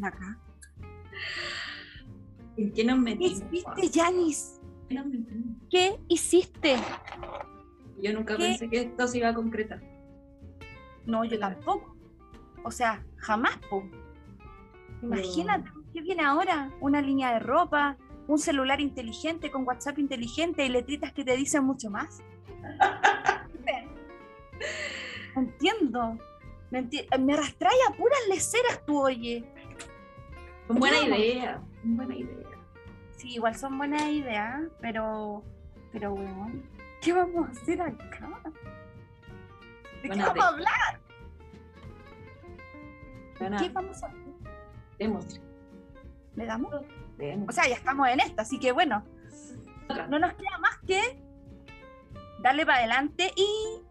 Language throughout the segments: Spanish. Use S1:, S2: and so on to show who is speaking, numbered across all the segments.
S1: ¿Qué
S2: estamos haciendo acá?
S1: ¿En qué nos
S2: ¿Qué
S1: metimos?
S2: hiciste,
S1: qué nos metimos?
S2: ¿Qué hiciste?
S1: Yo nunca
S2: ¿Qué?
S1: pensé que esto se iba a concretar.
S2: No, yo tampoco. O sea, jamás, po. Imagínate, ¿qué viene ahora? Una línea de ropa, un celular inteligente con WhatsApp inteligente y letritas que te dicen mucho más. No entiendo. Me, enti- me arrastráis a puras leceras tú, oye.
S1: Buena idea. Buena idea.
S2: Sí, igual son buenas ideas, pero, pero bueno, ¿qué vamos a hacer acá? ¿De qué vamos a hablar? ¿De
S1: Buena-
S2: qué vamos a hablar?
S1: Démosle,
S2: ¿Le damos?
S1: démosle.
S2: O sea, ya estamos en esta, así que bueno,
S1: Otra.
S2: no nos queda más que darle para adelante y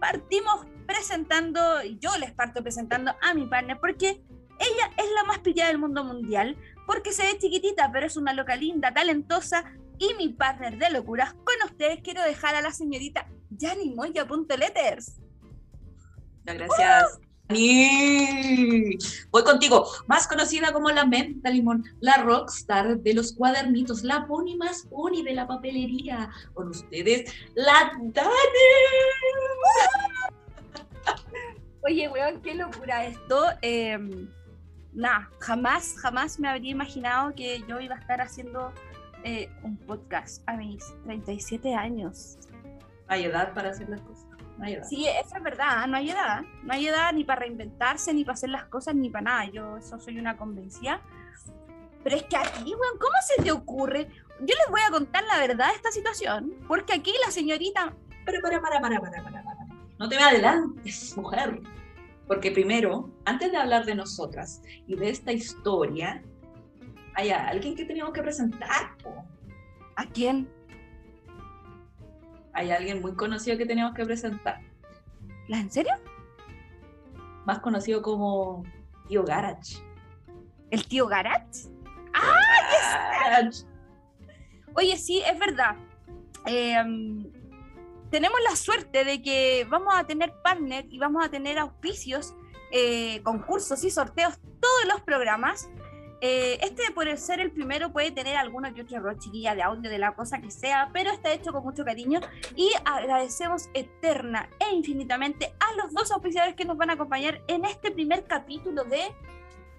S2: partimos presentando, y yo les parto presentando a mi partner, porque ella es la más pillada del mundo mundial, porque se ve chiquitita, pero es una loca linda, talentosa, y mi partner de locuras. Con ustedes quiero dejar a la señorita Yanni Moya.letters.
S1: Muchas gracias. Ani. Voy contigo, más conocida como la Menta Limón, la rockstar de los cuadernitos, la pony más pony de la papelería. Con ustedes, la Dani.
S2: Oye, weón, qué locura esto. Eh, Nada, jamás, jamás me habría imaginado que yo iba a estar haciendo eh, un podcast a mis 37 años.
S1: Hay edad para hacer las cosas. No hay edad.
S2: Sí, eso es verdad, no hay edad. No hay edad ni para reinventarse, ni para hacer las cosas, ni para nada. Yo eso soy una convencida. Pero es que aquí, weón, ¿cómo se te ocurre? Yo les voy a contar la verdad de esta situación, porque aquí la señorita
S1: Para, para, para, para, para, para, para. No te me adelantes, mujer. Porque primero, antes de hablar de nosotras y de esta historia, hay alguien que tenemos que presentar. po.
S2: ¿A quién?
S1: Hay alguien muy conocido que tenemos que presentar.
S2: ¿La en serio?
S1: Más conocido como Tío Garage.
S2: ¿El tío Garat?
S1: Garage.
S2: Oye, sí, es verdad. Eh, tenemos la suerte de que vamos a tener partner y vamos a tener auspicios, eh, concursos y sorteos todos los programas. Eh, este, por ser el primero, puede tener alguno que otro error chiquilla de audio, de la cosa que sea, pero está hecho con mucho cariño y agradecemos eterna e infinitamente a los dos auspiciadores que nos van a acompañar en este primer capítulo de,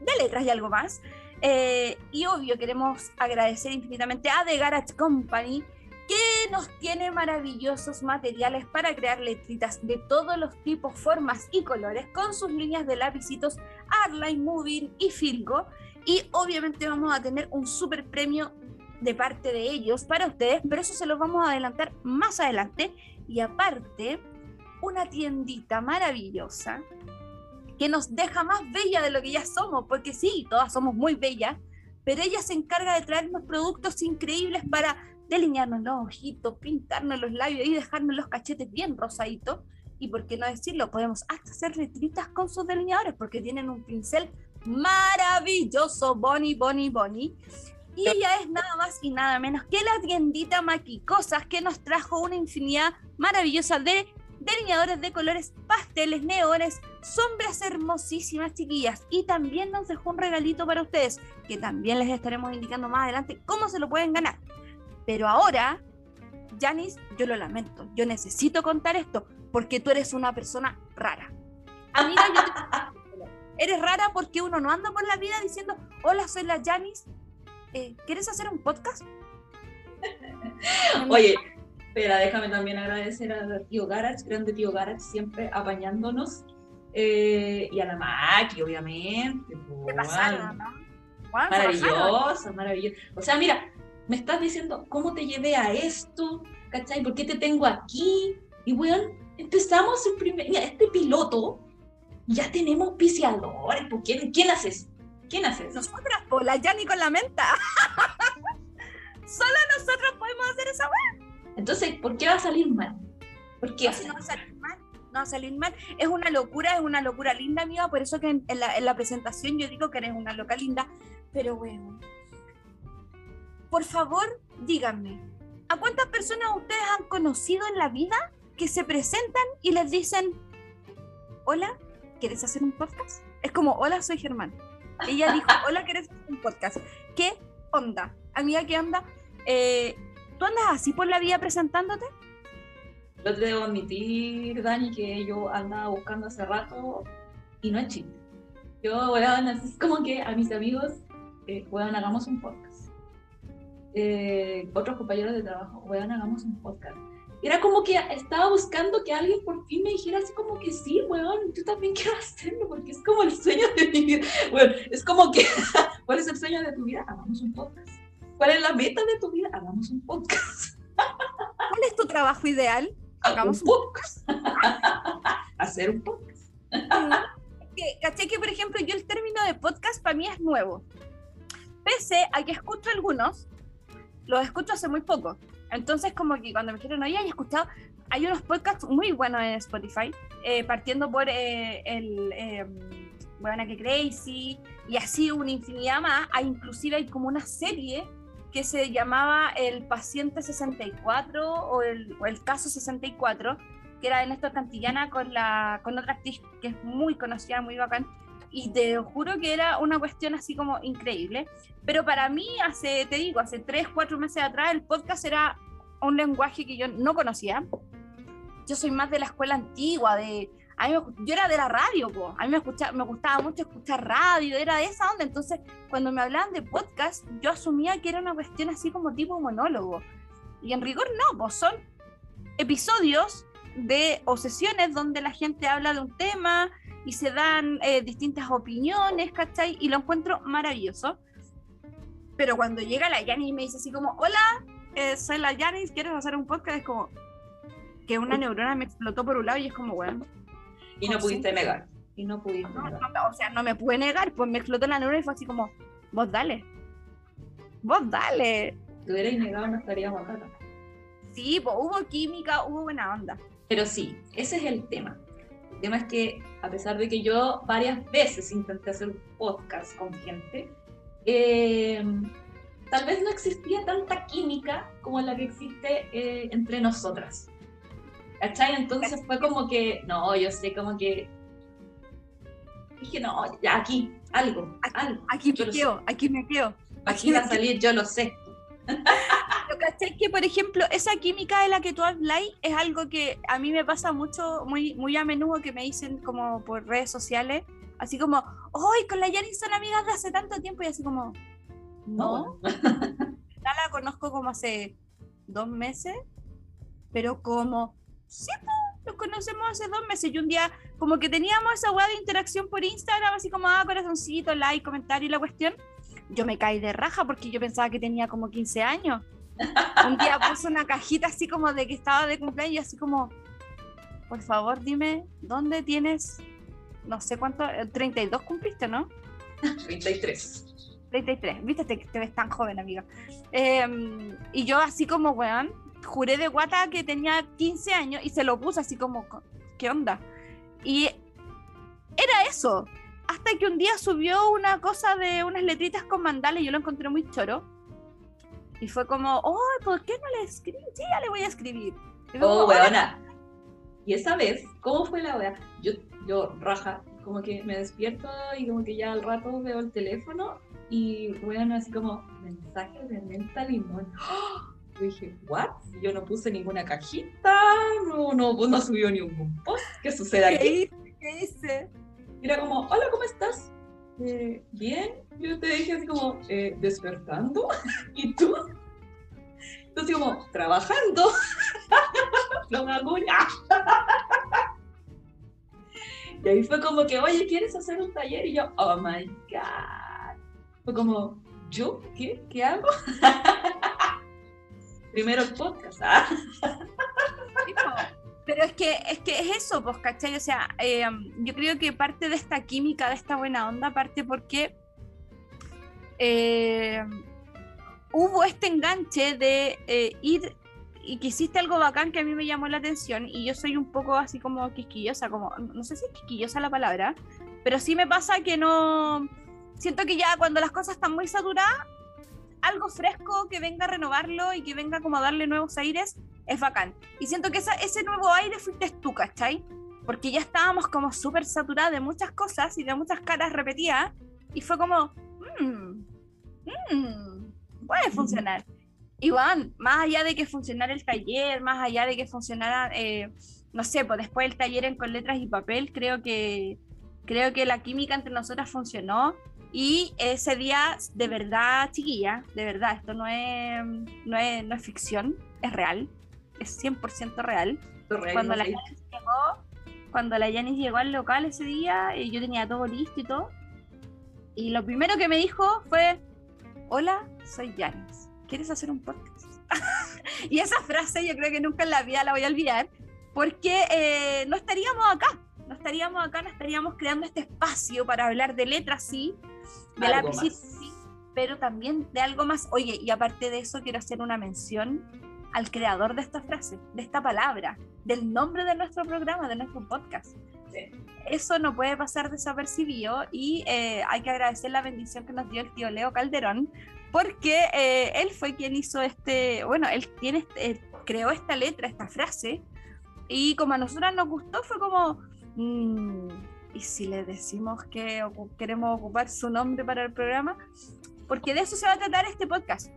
S2: de Letras y algo más. Eh, y obvio, queremos agradecer infinitamente a The Garage Company, que nos tiene maravillosos materiales para crear letritas de todos los tipos, formas y colores, con sus líneas de lapicitos Artline, Moving y Filgo. Y obviamente vamos a tener un super premio de parte de ellos para ustedes, pero eso se los vamos a adelantar más adelante. Y aparte, una tiendita maravillosa que nos deja más bella de lo que ya somos, porque sí, todas somos muy bellas, pero ella se encarga de traernos productos increíbles para delinearnos los ojitos, pintarnos los labios y dejarnos los cachetes bien rosaditos. Y por qué no decirlo, podemos hasta hacer letritas con sus delineadores, porque tienen un pincel maravilloso, Bonnie, Bonnie, Bonnie. Y ella es nada más y nada menos que la tiendita Maquicosas, que nos trajo una infinidad maravillosa de delineadores de colores pasteles, neones, sombras hermosísimas, chiquillas. Y también nos dejó un regalito para ustedes, que también les estaremos indicando más adelante cómo se lo pueden ganar. Pero ahora, Janice, yo lo lamento, yo necesito contar esto, porque tú eres una persona rara. Amiga, yo te- eres rara porque uno no anda por la vida diciendo, hola, soy la Janice, eh, ¿quieres hacer un podcast?
S1: Oye, espera, déjame también agradecer a Tío Garage, grande Tío Garage, siempre apañándonos. eh, y a la Maki, obviamente.
S2: Se bajaron.
S1: Maravilloso, maravilloso. O sea, mira, me estás diciendo cómo te llevé a esto, ¿cachai? ¿Por qué te tengo aquí? Y weón, empezamos el primer, mira, este piloto, ya tenemos piciadores, ¿por quién, quién haces? ¿Quién haces?
S2: Nosotras, po, la Jani con la menta. Solo nosotros podemos hacer esa weá.
S1: Entonces, ¿por qué va a salir mal? ¿Por qué?
S2: No, no va a salir mal. No va a salir mal. Es una locura, es una locura linda, amiga. Por eso que en, en la, en la presentación yo digo que eres una loca linda. Pero bueno. Por favor, díganme. ¿A cuántas personas ustedes han conocido en la vida que se presentan y les dicen, hola, ¿quieres hacer un podcast? Es como, hola, soy Germán. Ella dijo, hola, ¿quieres hacer un podcast? ¿Qué onda? Amiga, ¿qué onda? Eh, ¿Tú andas así por la vida presentándote?
S1: Yo te debo admitir, Dani, que yo andaba buscando hace rato y no es chiste. Yo, weón, así es como que a mis amigos, eh, weón, hagamos un podcast. Eh, otros compañeros de trabajo, weón, hagamos un podcast. Era como que estaba buscando que alguien por fin me dijera así como que sí, weón, yo también quiero hacerlo porque es como el sueño de mi vida. Bueno, es como que, ¿cuál es el sueño de tu vida? Hagamos un podcast. ¿Cuál es la meta de tu vida? Hagamos un podcast.
S2: ¿Cuál es tu trabajo ideal?
S1: Hagamos un podcast. Hacer un podcast.
S2: que, ¿Caché que, por ejemplo, yo el término de podcast para mí es nuevo? Pese a que escucho algunos, los escucho hace muy poco. Entonces, como que cuando me dijeron, oye, he escuchado, hay unos podcasts muy buenos en Spotify, eh, partiendo por eh, el eh, Bueno que Crazy, y así una infinidad más. Hay, inclusive hay como una serie que se llamaba El Paciente 64 o el, o el Caso 64, que era en Néstor Cantillana con, la, con otra actriz que es muy conocida, muy bacán. Y te juro que era una cuestión así como increíble. Pero para mí, hace, te digo, hace tres, cuatro meses atrás, el podcast era un lenguaje que yo no conocía. Yo soy más de la escuela antigua, de... A mí yo era de la radio, po. a mí me, escuchaba, me gustaba mucho escuchar radio, era de esa onda. Entonces, cuando me hablaban de podcast, yo asumía que era una cuestión así como tipo monólogo. Y en rigor no, pues son episodios de o sesiones donde la gente habla de un tema y se dan eh, distintas opiniones, ¿cachai? Y lo encuentro maravilloso. Pero cuando llega la Yani y me dice así como, hola, eh, soy la Yanis, ¿quieres hacer un podcast? Es como que una neurona me explotó por un lado y es como, bueno.
S1: Y no pudiste negar. Y no pudiste negar.
S2: o sea, no me pude negar, pues me explotó la neurona y fue así como, vos dale. Vos dale.
S1: Si hubieras negado no estaríamos acá.
S2: Sí, pues hubo química, hubo buena onda.
S1: Pero sí, ese es el tema. El tema es que, a pesar de que yo varias veces intenté hacer podcast con gente, eh, tal vez no existía tanta química como la que existe eh, entre nosotras. ¿Cachai? Entonces fue como que, no, yo sé como que... Dije, no, ya aquí, algo,
S2: aquí,
S1: algo.
S2: Aquí me quedo, aquí me quedo.
S1: Aquí va a salir, yo lo sé.
S2: Lo que que, por ejemplo, esa química de la que tú hablas es algo que a mí me pasa mucho, muy, muy a menudo que me dicen como por redes sociales, así como, ¡ay, con la Yanni son amigas de hace tanto tiempo! Y así como, no. Ya la conozco como hace dos meses, pero como, sí, nos conocemos hace dos meses. Y un día, como que teníamos esa hueá de interacción por Instagram, así como, ah, corazoncito, like, comentario y la cuestión. Yo me caí de raja porque yo pensaba que tenía como 15 años. Un día puse una cajita así como de que estaba de cumpleaños, y así como, por favor, dime, ¿dónde tienes, no sé cuánto, 32 cumpliste, ¿no?
S1: 33.
S2: 33, viste, te, te ves tan joven, amiga. Em, y yo así como, weón, juré de guata que tenía 15 años y se lo puse así como, ¿qué onda? Y era eso. Hasta que un día subió una cosa de unas letritas con mandales y yo lo encontré muy choro. Y fue como, oh, ¿por qué no le escribí? Sí, ya le voy a escribir.
S1: Y oh, weona. Y esa vez, ¿cómo fue la wea? Yo, yo, raja, como que me despierto y como que ya al rato veo el teléfono y bueno, así como mensaje de menta limón. Yo dije, ¿what? Yo no puse ninguna cajita, no, no, no subió ningún post. ¿Qué sucede aquí?
S2: ¿Qué hice?
S1: Era como, hola, ¿cómo estás? Eh, bien. Yo te dije así como, eh, despertando. ¿Y tú? Entonces como, trabajando. no me Y ahí fue como que, oye, ¿quieres hacer un taller? Y yo, oh my God. Fue como, ¿yo? ¿Qué? ¿Qué hago? Primero el podcast, ¿ah?
S2: Pero es que, es que es eso, pues, ¿cachai? O sea, eh, yo creo que parte de esta química, de esta buena onda, parte porque eh, hubo este enganche de eh, ir y que hiciste algo bacán que a mí me llamó la atención y yo soy un poco así como quisquillosa, como, no sé si es quisquillosa la palabra, pero sí me pasa que no siento que ya cuando las cosas están muy saturadas, algo fresco que venga a renovarlo y que venga como a darle nuevos aires es bacán. Y siento que esa, ese nuevo aire fuiste tú, ¿cachai? porque ya estábamos como súper saturados de muchas cosas y de muchas caras repetidas, y fue como, mmm, puede funcionar. Y bueno, más allá de que funcionara el taller, más allá de que funcionara, eh, no sé, pues después el taller en con letras y papel, creo que, creo que la química entre nosotras funcionó. Y ese día, de verdad, chiquilla, de verdad, esto no es, no es, no es ficción, es real, es 100% real. cuando, la Yanis llegó, cuando la Yanis llegó al local ese día, eh, yo tenía todo listo y todo. Y lo primero que me dijo fue, hola, soy Yanis, ¿quieres hacer un podcast? y esa frase yo creo que nunca en la vida la voy a olvidar, porque eh, no estaríamos acá, no estaríamos acá, no estaríamos creando este espacio para hablar de letras, sí, de la sí, pero también de algo más. Oye, y aparte de eso, quiero hacer una mención al creador de esta frase, de esta palabra, del nombre de nuestro programa, de nuestro podcast. Eso no puede pasar desapercibido y eh, hay que agradecer la bendición que nos dio el tío Leo Calderón, porque eh, él fue quien hizo este, bueno, él tiene, este, creó esta letra, esta frase, y como a nosotros nos gustó, fue como, mm, ¿y si le decimos que queremos ocupar su nombre para el programa? Porque de eso se va a tratar este podcast.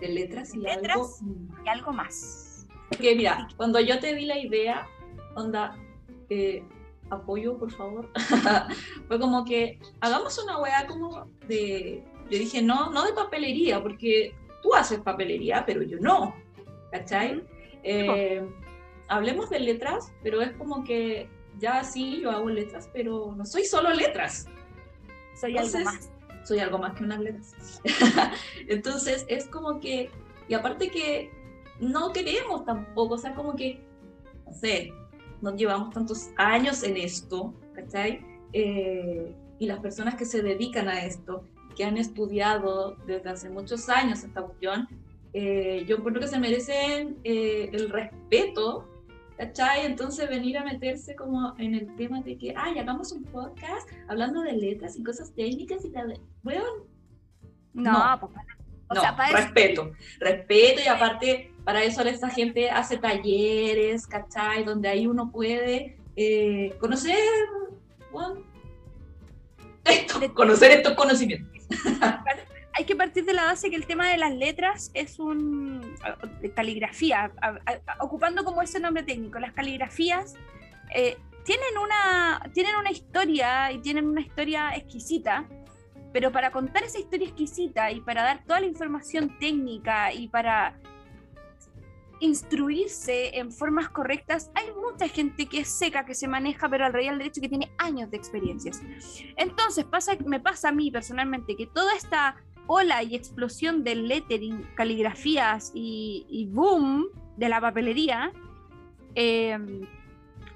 S1: De letras y,
S2: letras algo... y algo más.
S1: Porque mira, cuando yo te di la idea, onda, eh, apoyo, por favor, fue como que hagamos una weá como de, yo dije, no, no de papelería, porque tú haces papelería, pero yo no, ¿cachai? Eh, hablemos de letras, pero es como que ya sí, yo hago letras, pero no soy solo letras.
S2: Soy algo más.
S1: Soy algo más que unas letras. Entonces es como que, y aparte que no queremos tampoco, o sea, como que, no sé, nos llevamos tantos años en esto, ¿cachai? Eh, y las personas que se dedican a esto, que han estudiado desde hace muchos años esta cuestión, eh, yo creo que se merecen eh, el respeto ¿cachai? Entonces venir a meterse como en el tema de que, ay, hagamos un podcast hablando de letras y cosas técnicas y tal. Bueno,
S2: no, no, pues,
S1: o sea, para respeto, respeto y aparte para eso esta gente hace talleres, ¿cachai? Donde ahí uno puede eh, conocer, esto, conocer estos conocimientos
S2: hay que partir de la base que el tema de las letras es un caligrafía, ocupando como ese nombre técnico, las caligrafías eh, tienen, una, tienen una historia y tienen una historia exquisita, pero para contar esa historia exquisita y para dar toda la información técnica y para instruirse en formas correctas, hay mucha gente que es seca, que se maneja, pero al real derecho que tiene años de experiencias. Entonces, pasa, me pasa a mí personalmente que toda esta ola y explosión del lettering, caligrafías y, boom de la papelería, em,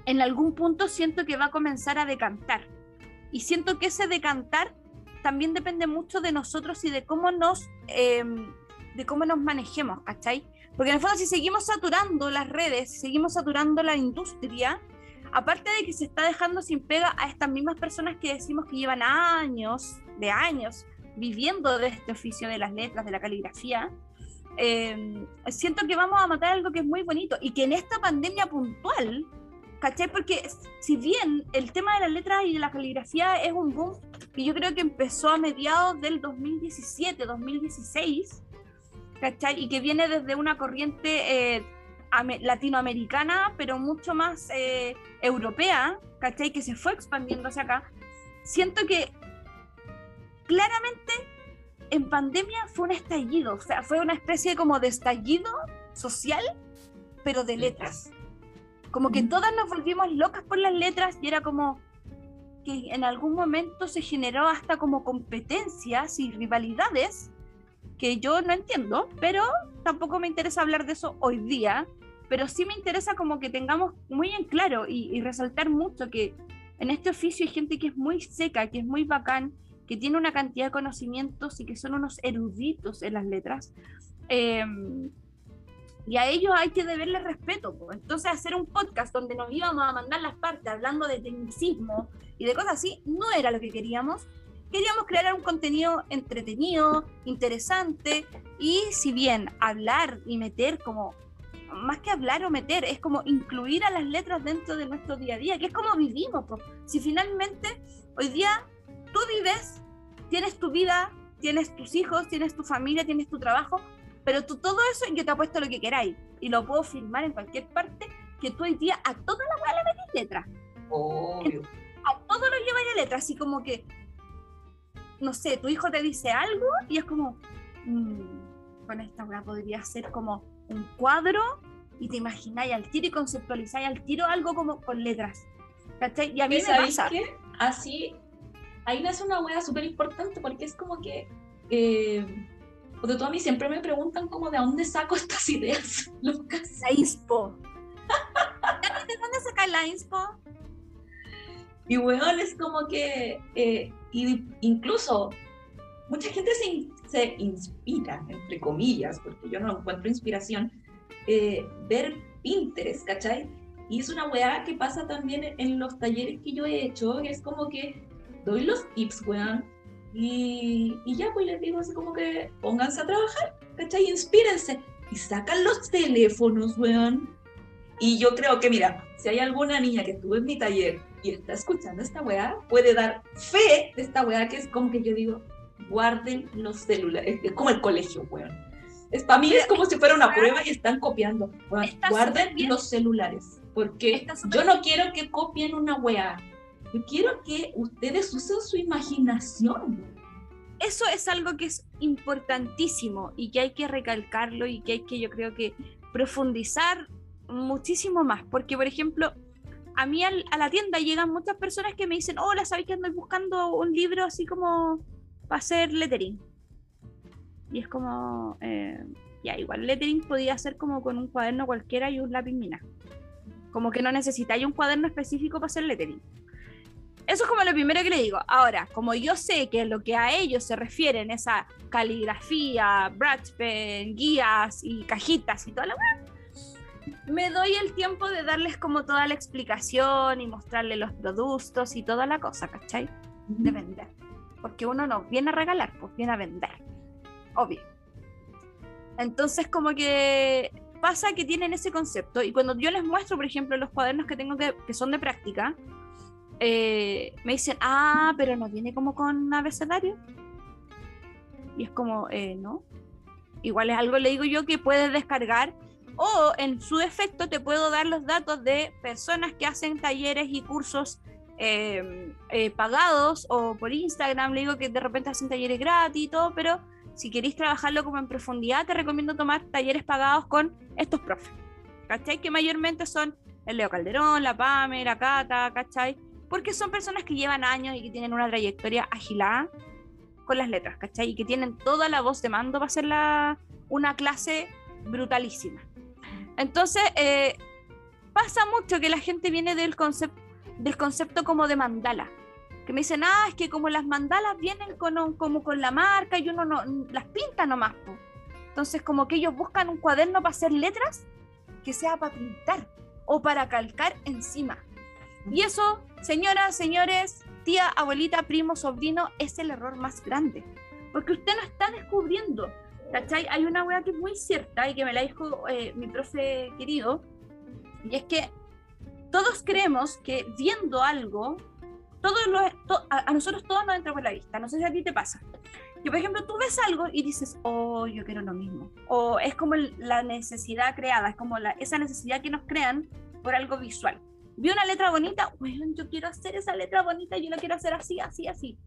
S2: en algún punto siento que va a comenzar a decantar. Y siento que ese decantar también depende mucho de nosotros y de cómo nos, em, de cómo nos manejemos, ¿cachai? Porque en el fondo si seguimos saturando las redes, si seguimos saturando la industria, aparte de que se está dejando sin pega a estas mismas personas que decimos que llevan años, de años, viviendo de este oficio de las letras, de la caligrafía, em, siento que vamos a matar algo que es muy bonito y que en esta pandemia puntual, ¿cachai? Porque si bien el tema de las letras y de la caligrafía es un boom que yo creo que empezó a mediados del 2017, 2016, ¿cachai? Y que viene desde una corriente eh, latinoamericana, pero mucho más eh, europea, ¿cachai? Que se fue expandiendo hacia acá. Siento que claramente en pandemia fue un estallido, o sea, fue una especie como de estallido social, pero de letras. Como que todas nos volvimos locas por las letras y era como que en algún momento se generó hasta como competencias y rivalidades que yo no entiendo, pero tampoco me interesa hablar de eso hoy día, pero sí me interesa como que tengamos muy en claro y, y resaltar mucho que en este oficio hay gente que es muy seca, que es muy bacán, que tiene una cantidad de conocimientos y que son unos eruditos en las letras. Em, y a ellos hay que deberles respeto. Entonces, hacer un podcast donde nos íbamos a mandar las partes hablando de tecnicismo y de cosas así, no era lo que queríamos. Queríamos crear un contenido entretenido, interesante, y si bien hablar y meter como más que hablar o meter, es como incluir a las letras dentro de nuestro día a día, que es como vivimos. Si finalmente hoy día tú vives, tienes tu vida, tienes tus hijos, tienes tu familia, tienes tu trabajo, pero tú todo eso yo te apuesto lo que queráis y lo puedo filmar en cualquier parte, que tú hoy día a toda la weá le metes letras. A todo lo llevas a letra, así como que, no sé, tu hijo te dice algo y es como, mmm, con esta weá podría ser como un cuadro y te imagináis al tiro y conceptualizáis al tiro algo como con letras. ¿Cachai? Y a mí me pasa.
S1: Qué? Así, ahí nace una weá súper importante porque es como que. Eh, porque tú a mí siempre me preguntan como de dónde saco estas ideas locas.
S2: La inspo. ¿De dónde sacas la inspo?
S1: Y weón, es como que eh, incluso mucha gente se, se, inspira, entre comillas, porque yo no encuentro inspiración, eh, ver Pinterest, ¿cachai? Y es una weá que pasa también en los talleres que yo he hecho, que es como que doy los tips, weón, y, y, ya, pues les digo así como que pónganse a trabajar, ¿cachai? Inspírense. Y sacan los teléfonos, weón. Y yo creo que, mira, si hay alguna niña que estuvo en mi taller y está escuchando esta weá, puede dar fe de esta weá que es como que yo digo, guarden los celulares. Es como el colegio, weón. Es, para mí es como si fuera una prueba y están copiando. guarden los celulares. Porque yo no quiero que copien una weá. Yo quiero que ustedes usen su imaginación.
S2: Eso es algo que es importantísimo y que hay que recalcarlo y que hay que, yo creo que, profundizar muchísimo más. Porque, por ejemplo, a mí a la tienda llegan muchas personas que me dicen, hola, ¿sabéis que ando buscando un libro así como para hacer lettering? Y es como, eh, ya, igual lettering podía ser como con un cuaderno cualquiera y un lápiz mina. Como que no necesitáis un cuaderno específico para hacer lettering. Eso es como lo primero que le digo. Ahora, como yo sé que lo que a ellos se refieren es a caligrafía, pen, guías y cajitas y toda la me doy el tiempo de darles como toda la explicación y mostrarles los productos y toda la cosa, ¿cachai? De vender. Porque uno no viene a regalar, pues viene a vender. Obvio. Entonces, como que pasa que tienen ese concepto y cuando yo les muestro, por ejemplo, los cuadernos que tengo que, que son de práctica, eh, me dicen, ah, pero no viene como con abecedario. Y es como, eh, no. Igual es algo, le digo yo, que puedes descargar o en su defecto te puedo dar los datos de personas que hacen talleres y cursos eh, pagados o por Instagram, le digo que de repente hacen talleres gratis y todo, pero si queréis trabajarlo como en profundidad, te recomiendo tomar talleres pagados con estos profes. ¿Cachai? Que mayormente son el Leo Calderón, la Pame, la Cata, ¿cachai? Porque son personas que llevan años y que tienen una trayectoria agilada con las letras, ¿cachai? Y que tienen toda la voz de mando para hacer la, una clase brutalísima. Entonces, eh, pasa mucho que la gente viene del, concepto del concepto como de mandala, que me dicen, ah, es que como las mandalas vienen con, como con la marca y uno no, las pinta nomás. Entonces, como que ellos buscan un cuaderno para hacer letras que sea para pintar o para calcar encima. Y eso, señoras, señores, tía, abuelita, primo, sobrino, es el error más grande. Porque usted no está descubriendo. ¿Cachai? Hay una weá que es muy cierta y que me la dijo eh, mi profe querido. Y es que todos creemos que viendo algo, todos a, nosotros todos nos entra por la vista. No sé si a ti te pasa. Que por ejemplo tú ves algo y dices, oh, yo quiero lo mismo. O es como la necesidad creada, es como la, esa necesidad que nos crean por algo visual vi una letra bonita, bueno, yo quiero hacer esa letra bonita, yo la quiero hacer así, así, así.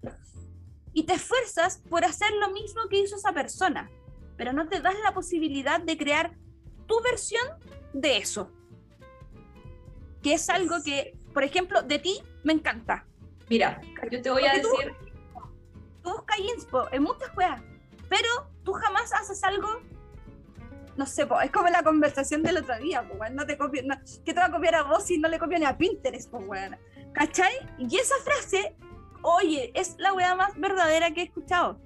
S2: Y te esfuerzas por hacer lo mismo que hizo esa persona, pero no te das la posibilidad de crear tu versión de eso. Que es algo que, por ejemplo, de ti me encanta.
S1: Mira, yo te voy a decir...
S2: Tú, buscas inspo en muchas cosas, pero tú jamás haces algo no sé, es como la conversación del otro día, pues, no te copio, ¿qué te va a copiar a vos si no le copio ni a Pinterest, bueno, ¿cachai? Y esa frase, oye, es la weá más verdadera que he escuchado.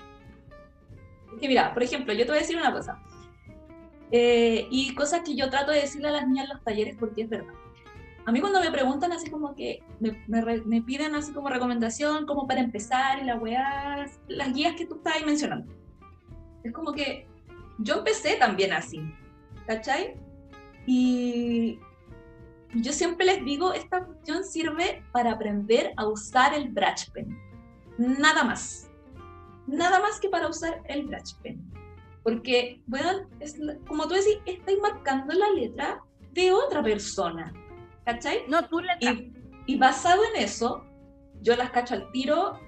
S1: que mira, por ejemplo, yo te voy a decir una cosa, eh, y cosas que yo trato de decirle a las niñas en los talleres porque es verdad. A mí cuando me preguntan así como que me, me, piden así como recomendación, como para empezar, y la weá, las guías que tú estás ahí mencionando. Es como que yo empecé también así, ¿cachai? Y yo siempre les digo, esta función sirve para aprender a usar el brush pen. Nada más. Nada más que para usar el brush pen. Porque, bueno, es, como tú decís, estáis marcando la letra de otra persona. ¿Cachai?
S2: No, tú letra.
S1: Y, y basado en eso, yo las cacho al tiro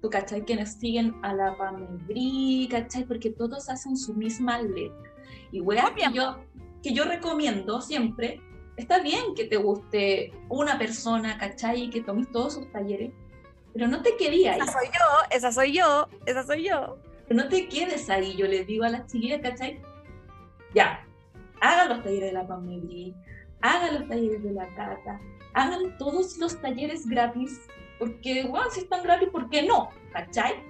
S1: tú cachai quienes siguen a la Pamebri, cachai, porque todos hacen su misma letra. Y weá, que yo, que yo recomiendo siempre, está bien que te guste una persona, cachai, y que tomes todos sus talleres, pero no te quedes ahí.
S2: Esa soy yo, esa soy yo, esa soy yo.
S1: Pero no te quedes ahí, yo les digo a las chiquillas, cachai, ya, hagan los talleres de la Pamebri, hagan los talleres de la Cata, hagan todos los talleres gratis porque, bueno, si están gratis, ¿por qué no? ¿Cachai?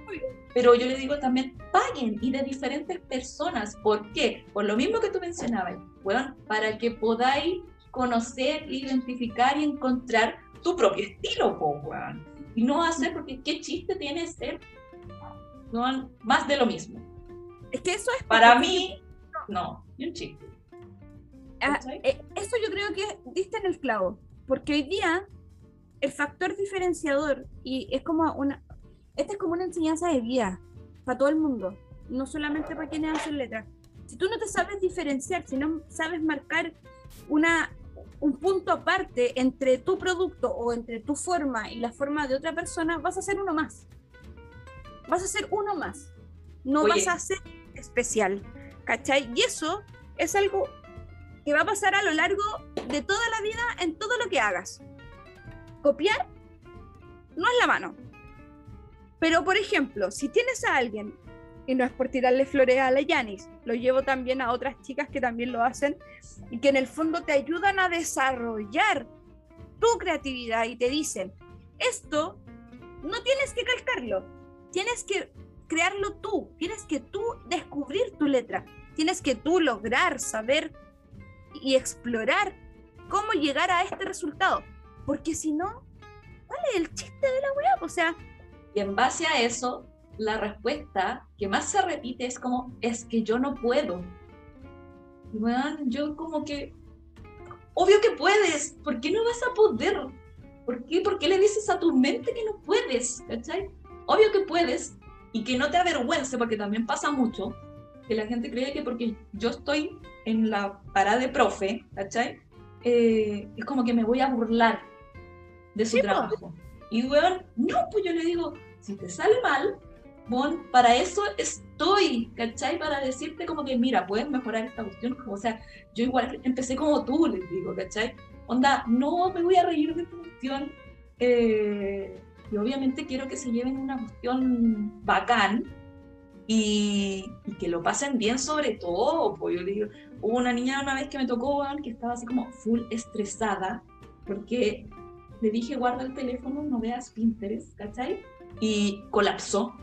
S1: Pero yo les digo también, paguen y de diferentes personas. ¿Por qué? Por lo mismo que tú mencionabas, bueno, para que podáis conocer, identificar y encontrar tu propio estilo, po, Y no hacer, porque qué chiste tiene ser ¿no? más de lo mismo.
S2: Es que eso es...
S1: Para mí, no, ni un chiste.
S2: Ah, eh, eso yo creo que diste en el clavo, porque hoy día el factor diferenciador, y es como una, esta es como una enseñanza de vida para todo el mundo, no solamente para quienes hacen letras. Si tú no te sabes diferenciar, si no sabes marcar una, un punto aparte entre tu producto o entre tu forma y la forma de otra persona, vas a ser uno más. Vas a ser uno más. No vas a ser especial. ¿Cachai? Y eso es algo que va a pasar a lo largo de toda la vida en todo lo que hagas copiar no es la mano. Pero, por ejemplo, si tienes a alguien, y no es por tirarle flores a la Yanis, lo llevo también a otras chicas que también lo hacen, y que en el fondo te ayudan a desarrollar tu creatividad y te dicen, esto no tienes que calcarlo, tienes que crearlo tú, tienes que tú descubrir tu letra, tienes que tú lograr saber y explorar cómo llegar a este resultado. Porque si no, ¿cuál es el chiste de la weá? O sea.
S1: Y en base a eso, la respuesta que más se repite es como, es que yo no puedo. Bueno, yo como que, obvio que puedes, ¿por qué no vas a poder? ¿Por qué? ¿Por qué le dices a tu mente que no puedes? ¿Cachai? Obvio que puedes y que no te avergüence, porque también pasa mucho, que la gente cree que porque yo estoy en la parada de profe, ¿cachai? Eh, es como que me voy a burlar de su trabajo. Y weón, no, pues yo le digo, si te sale mal, bon, para eso estoy, ¿cachai? Para decirte como que, mira, puedes mejorar esta cuestión. O sea, yo igual empecé como tú, les digo, ¿cachai? Onda, no me voy a reír de esta cuestión. Eh, y obviamente quiero que se lleven una cuestión bacán y, que lo pasen bien sobre todo. Pues yo le digo, hubo una niña una vez que me tocó, que estaba así como full estresada porque le dije, guarda el teléfono, no veas Pinterest, ¿cachai? Y colapsó,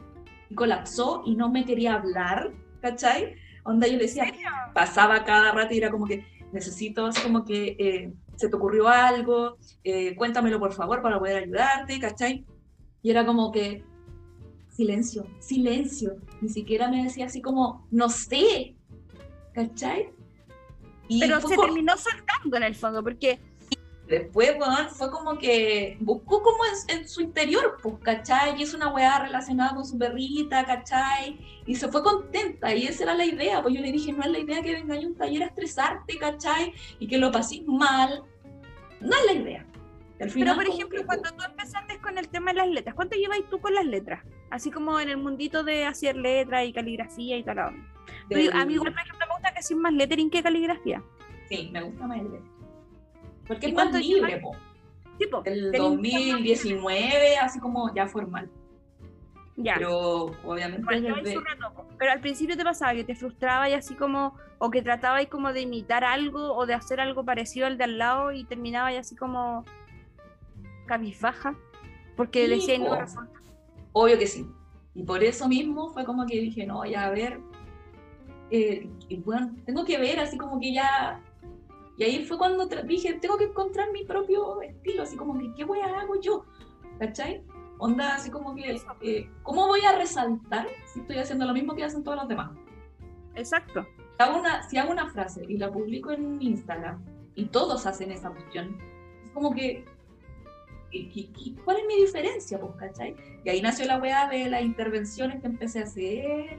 S1: y colapsó y no me quería hablar, ¿cachai? Onda yo le decía, pasaba cada rato y era como que necesito, así como que eh, se te ocurrió algo, eh, cuéntamelo por favor para poder ayudarte, ¿cachai? Y era como que, silencio, silencio, ni siquiera me decía así como, no sé, ¿cachai?
S2: Pero se terminó soltando en el fondo, porque
S1: Después, weón, fue como que buscó como en, su interior, pues, ¿cachai? Y es una weá relacionada con su perrita, ¿cachai? Y se fue contenta, y esa era la idea. Pues yo le dije, no es la idea que venga a un taller a estresarte, ¿cachai? Y que lo paséis mal. No es la idea.
S2: Pero, por ejemplo, cuando tú empezaste con el tema de las letras, ¿cuánto lleváis tú con las letras? Así como en el mundito de hacer letras y caligrafía y tal. A mí, por ejemplo, me gusta que sea más lettering que caligrafía.
S1: Sí, me gusta más el lettering. Porque es más libre, po. el 2019, así como ya formal.
S2: Ya.
S1: Pero obviamente.
S2: Pero al principio te pasaba que te frustraba y así como, o que tratabais como de imitar algo o de hacer algo parecido al de al lado y terminaba y así como cabizbaja, porque le decía no
S1: Obvio que sí. Y por eso mismo fue como que dije, no, ya a ver. Eh, y bueno, tengo que ver así como que ya y ahí fue cuando dije, tengo que encontrar mi propio estilo, así como que, ¿qué voy a hago yo? ¿Cachai? Onda, así como que, eh, ¿cómo voy a resaltar si estoy haciendo lo mismo que hacen todos los demás?
S2: Exacto.
S1: Si hago una, si hago una frase y la publico en Instagram y todos hacen esa cuestión. Es como que, ¿y- y- y ¿cuál es mi diferencia, pues, cachai? Y ahí nació la weá de las intervenciones que empecé a hacer.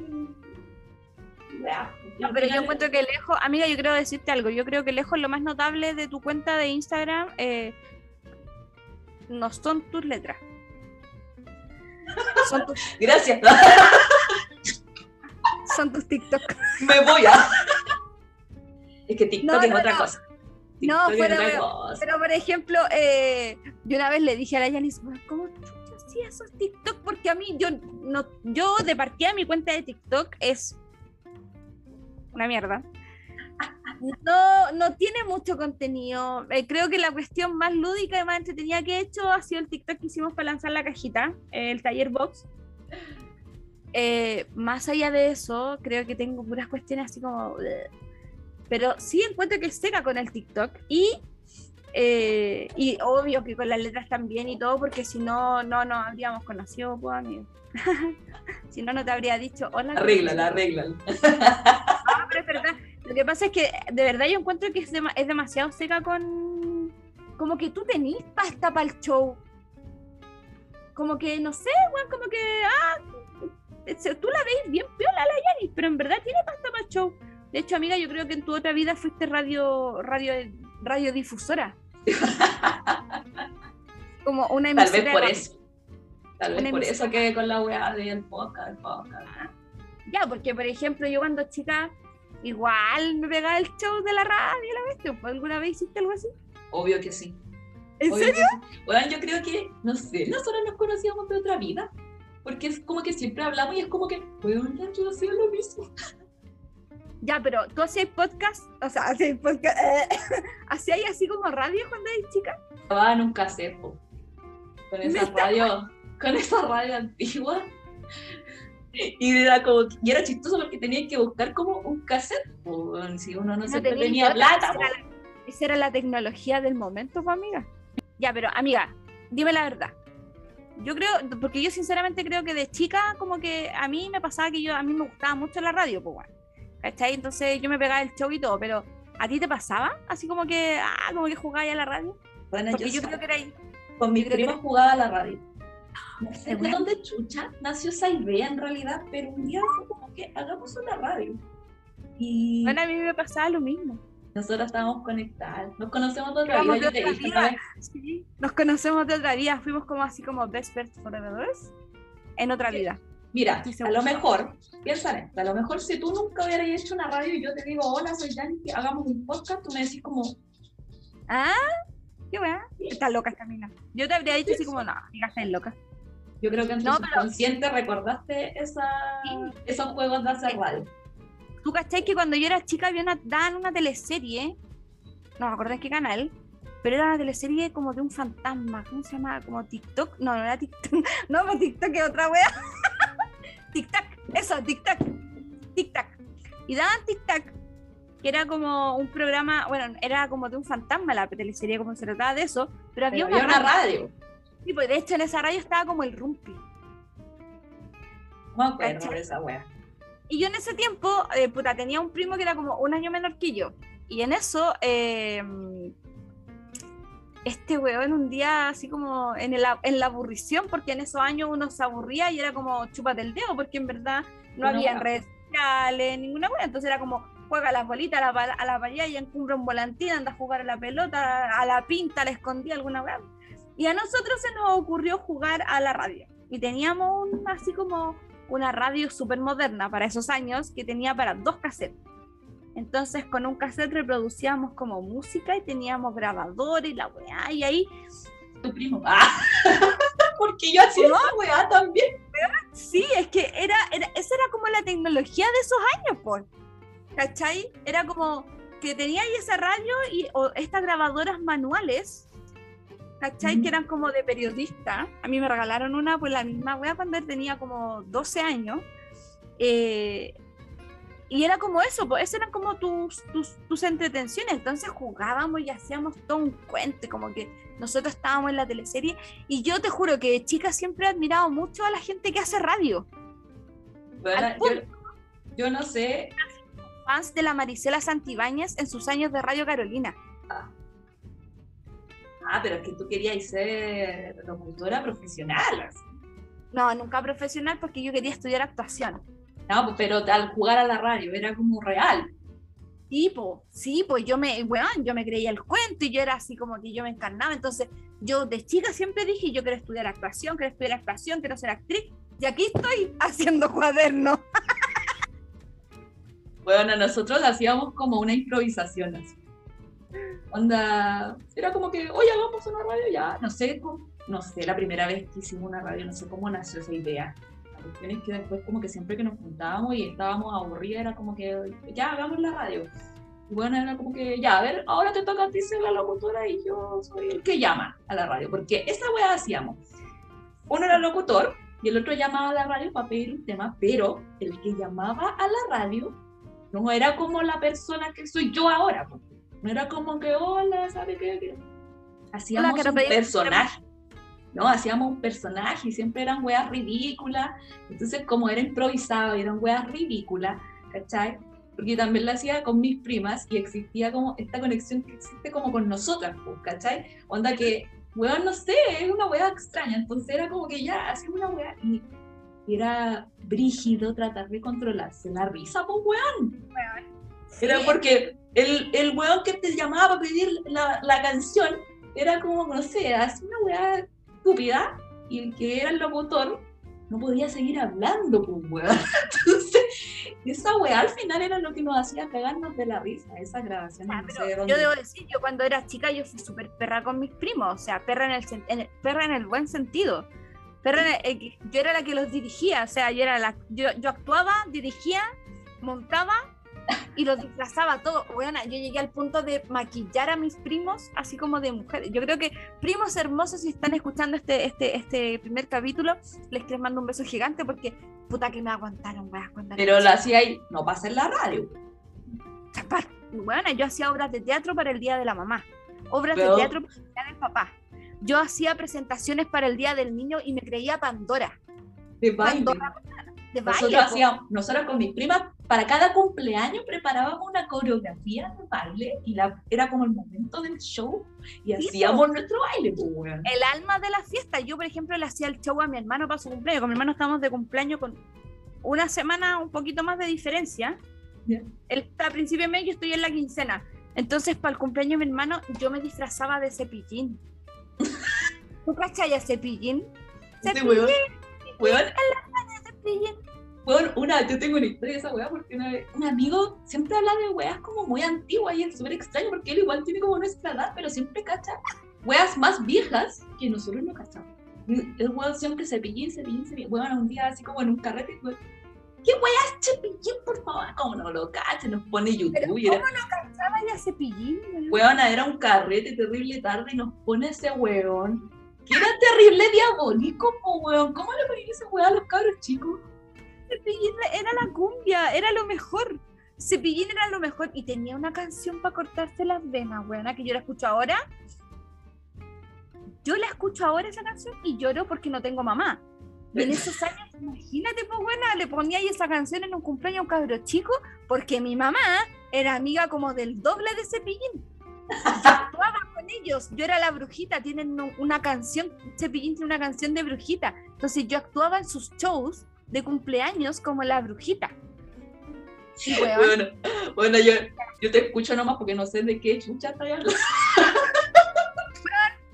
S2: No, pero yo encuentro que lejos, amiga, yo quiero decirte algo. Yo creo que lejos lo más notable de tu cuenta de Instagram eh, no son tus letras. Son tus,
S1: Gracias,
S2: son tus TikTok.
S1: me voy a. Es que TikTok
S2: No,
S1: es
S2: no,
S1: otra cosa.
S2: No,
S1: TikTok
S2: fuera. Pero por ejemplo, eh, yo una vez le dije a la Yanis, "Bueno, ¿cómo chucha hacía esos TikTok? Porque a mí, yo no, yo de partida mi cuenta de TikTok es una mierda. No, no tiene mucho contenido. Eh, creo que la cuestión más lúdica y más entretenida que he hecho ha sido el TikTok que hicimos para lanzar la cajita, el taller box. Eh, más allá de eso, creo que tengo puras cuestiones así como. Pero sí encuentro que es seca con el TikTok y. eh, y obvio que con las letras también y todo, porque si no, no nos habríamos conocido, pues, amigo. si no, no te habría dicho hola.
S1: Arréglala, arréglala.
S2: Pero es verdad. Lo que pasa es que de verdad yo encuentro que es, dema- es demasiado seca con. Como que tú tenís pasta para el show. Como que, no sé, weón, como que. Ah, tú la veis bien piola la Yanis, pero en verdad tiene pasta para el show. De hecho, amiga, yo creo que en tu otra vida fuiste radio, radio, radiodifusora. Como una
S1: Tal vez por
S2: de-
S1: eso. Tal vez por eso que con la weá del podcast, podcast.
S2: Ya, porque por ejemplo, yo cuando chica, igual me pegaba el show de la radio, la bestia. ¿Alguna vez hiciste algo así?
S1: Obvio que sí.
S2: ¿En
S1: Obvio
S2: serio?
S1: sí. Bueno, yo creo que, no sé, nosotros nos conocíamos de otra vida. Porque es como que siempre hablamos y es como que, bueno, yo hacía lo mismo.
S2: Ya, pero tú hacías podcast, o sea, hacías podcast, hacías así como radio cuando eres chica.
S1: Estaba en un con esa radio, con esa radio antigua. Y era como, y era chistoso porque tenía que buscar como un cassette, po, si uno no, siempre tenía
S2: idea,
S1: plata.
S2: Esa era, la, esa era la tecnología del momento, pues, amiga. Ya, pero amiga, dime la verdad. Yo creo, porque yo sinceramente creo que de chica, como que a mí me pasaba que yo, a mí me gustaba mucho la radio, pues, bueno. ¿Cachai? Entonces yo me pegaba el show y todo, pero ¿a ti te pasaba? Así como que, ah, como que jugaba ya la radio.
S1: Bueno,
S2: Porque
S1: yo,
S2: yo creo que era ahí.
S1: con mi
S2: yo creo
S1: prima
S2: que-
S1: jugaba a la radio. No sé de dónde chucha nació esa idea en realidad, pero un día fue como que hagamos una radio. Y
S2: Bueno, a mí me pasaba lo mismo.
S1: nosotros estábamos conectadas. Nos conocemos de otra vida.
S2: de otra vida. Sí. Nos conocemos de otra vida, fuimos como así como best friends forever en otra
S1: Sí.
S2: vida.
S1: Mira, a lo mejor, piensa en esto, a lo mejor si tú nunca hubieras hecho una radio y yo te digo, hola, soy Dani, hagamos un podcast, tú me decís como,
S2: Ah, qué buena. Está loca esta mina. Yo te habría dicho así como, no, amiga, estás loca.
S1: yo creo que en tu
S2: No, pero-
S1: subconsciente recordaste esa,
S2: Sí.
S1: esos juegos de hacer
S2: Sí.
S1: radio.
S2: ¿Tú cachai que cuando yo era chica había una, daban una teleserie? No me en qué canal, pero era una teleserie como de un fantasma. ¿Cómo se llama? Como TikTok. No, no era TikTok. No, pues TikTok es otra wea. TikTok. Eso, TikTok. TikTok. Y daban TikTok, que era como un programa, bueno, era como de un fantasma la teleserie, como se trataba de eso, pero había
S1: Pero
S2: una,
S1: había una
S2: radio.
S1: radio.
S2: Sí, pues, de hecho en esa radio estaba como el Rumpi.
S1: No esa wea.
S2: Y yo en ese tiempo, eh, puta, tenía un primo que era como un año menor que yo. Y en eso, eh, este weón un día así como en, el, en la aburrición, porque en esos años uno se aburría y era como chúpate el dedo, porque en verdad no había
S1: wea.
S2: redes sociales, ninguna weá. Entonces era como juega las bolitas a la, a la y encumbra un volantín, anda a jugar a la pelota, a la pinta, a la escondía, alguna weá. Y a nosotros se nos ocurrió jugar a la radio. Y teníamos un, así como una radio súper moderna para esos años que tenía para dos cassettes. Entonces con un cassette reproducíamos como música y teníamos grabador y la weá. Y ahí
S1: Tu primo. Ah, porque yo hacía
S2: ¿No?
S1: esa weá también.
S2: Sí, es que era, era, esa era como la tecnología de esos años, pues. ¿Cachai? Era como que tenía ahí esa radio y o estas grabadoras manuales, ¿cachai? Que eran como de periodista. A mí me regalaron una, pues la misma wea cuando tenía como 12 años. Eh, y era como eso, pues esas eran como tus, tus, tus entretenciones. Entonces jugábamos y hacíamos todo un cuento, como que nosotros estábamos en la teleserie. Y yo te juro que de chica siempre he admirado mucho a la gente que hace radio.
S1: Bueno, yo no sé,
S2: Fans de la Marisela Santibáñez en sus años de Radio Carolina.
S1: Ah, pero es que tú querías ser locutora profesional. así.
S2: No, nunca profesional porque yo quería estudiar actuación.
S1: No, pero al jugar a la radio era como real.
S2: Sí, pues, sí, pues yo me, weón, yo me creía el cuento y yo era así como que yo me encarnaba. Entonces, yo de chica siempre dije, yo quiero estudiar actuación, quiero estudiar actuación, quiero ser actriz. Y aquí estoy haciendo cuadernos.
S1: Bueno, nosotros hacíamos como una improvisación así. Onda, era como que, oye, hagamos una radio ya, no sé, cómo- no sé, la primera vez que hicimos una radio, no sé cómo nació esa idea. La cuestión es que después como que siempre que nos juntábamos y estábamos aburridas era como que, ya, hagamos la radio. Y bueno, era como que, ya, a ver, ahora te toca a ti ser la locutora y yo soy el que llama a la radio, porque esa weá hacíamos. Uno era locutor y el otro llamaba a la radio para pedir un tema, pero el que llamaba a la radio no era como la persona que soy yo ahora. No era como que, hola, ¿sabe qué? qué?". Hacíamos
S2: quiero
S1: un personaje. No, hacíamos un personaje y siempre eran weas ridículas. Entonces, como era improvisado y eran weas ridículas, ¿cachai? Porque también lo hacía con mis primas y existía como esta conexión que existe como con nosotras, ¿cachai? Onda que, weón, no sé, es una wea extraña. Entonces era como que ya, hacíamos una wea y era brígido tratar de controlarse la risa, pues, weón. Era
S2: Sí.
S1: porque el, el weón que te llamaba para pedir la, la canción era como, no sé, así una weá estúpida y el que era el locutor no podía seguir hablando, pues weón. Entonces, esa weá al final era lo que nos hacía cagarnos de la risa, esas grabaciones.
S2: Ah,
S1: no
S2: pero
S1: sé de
S2: yo debo decir, yo cuando era chica yo fui súper perra con mis primos, o sea, perra en el, en el- perra en el buen sentido. El- eh, yo era la que los dirigía, o sea, yo era la yo, yo actuaba, dirigía, montaba y los disfrazaba todo. Bueno, yo llegué al punto de maquillar a mis primos así como de mujeres. Yo creo que primos hermosos si están escuchando este este este primer capítulo, les les mando un beso gigante porque puta que me aguantaron, weas, cuando
S1: Pero lo hacía ahí, no pasa en la radio.
S2: Bueno, yo hacía obras de teatro para el Día de la Mamá, obras
S1: Pero-
S2: de teatro para el Día del Papá. Yo hacía presentaciones para el Día del Niño y me creía Pandora.
S1: De baile.
S2: Pandora de baile.
S1: Nosotros
S2: po.
S1: hacíamos, nosotros con mis primas, para cada cumpleaños preparábamos una coreografía de baile y la, era como el momento del show y
S2: Sí,
S1: hacíamos nuestro baile, pues.
S2: El alma de la fiesta. Yo, por ejemplo, le hacía el show a mi hermano para su cumpleaños. Con mi hermano estamos de cumpleaños con una semana, un poquito más de diferencia.
S1: Ya.
S2: Él está a principio de mes, yo estoy en la quincena. Entonces, para el cumpleaños de mi hermano, yo me disfrazaba de cepillín. ¿Tú cachai a cepillín?
S1: Ese
S2: Cepillín,
S1: weón, weón,
S2: cepillín.
S1: weón, una, yo tengo una historia de esa weá porque una un amigo siempre habla de weas como muy antiguas y es súper extraño porque él igual tiene como nuestra edad, pero siempre cacha weas más viejas que nosotros no cachamos. Y El weón siempre cepillín, cepillín, cepillín. Weón, un día así como en un carrete, weón, ¿qué weas cepillín, por favor? ¿Cómo no lo cacha? Nos pone
S2: Pero,
S1: YouTube y era,
S2: ¿Cómo no cachaba ya cepillín?
S1: weona, era un carrete terrible tarde y nos pone ese weón. Que era terrible diabólico, po, weón. ¿Cómo le ponían ese weón a los cabros chicos?
S2: Cepillín era la cumbia, era lo mejor. Cepillín era lo mejor y tenía una canción para cortarse las venas, buena, que yo la escucho ahora. Yo la escucho ahora esa canción y lloro porque no tengo mamá. Y en esos años, imagínate, pues buena, le ponía ahí esa canción en un cumpleaños a un cabro chico porque mi mamá era amiga como del doble de Cepillín. Yo actuaba con ellos, yo era la brujita, tienen un- una canción, Cepillín tiene una canción de brujita. Entonces yo actuaba en sus shows de cumpleaños como la brujita. Weón,
S1: Bueno, bueno yo, yo te escucho nomás porque no sé de qué chucha estás hablando.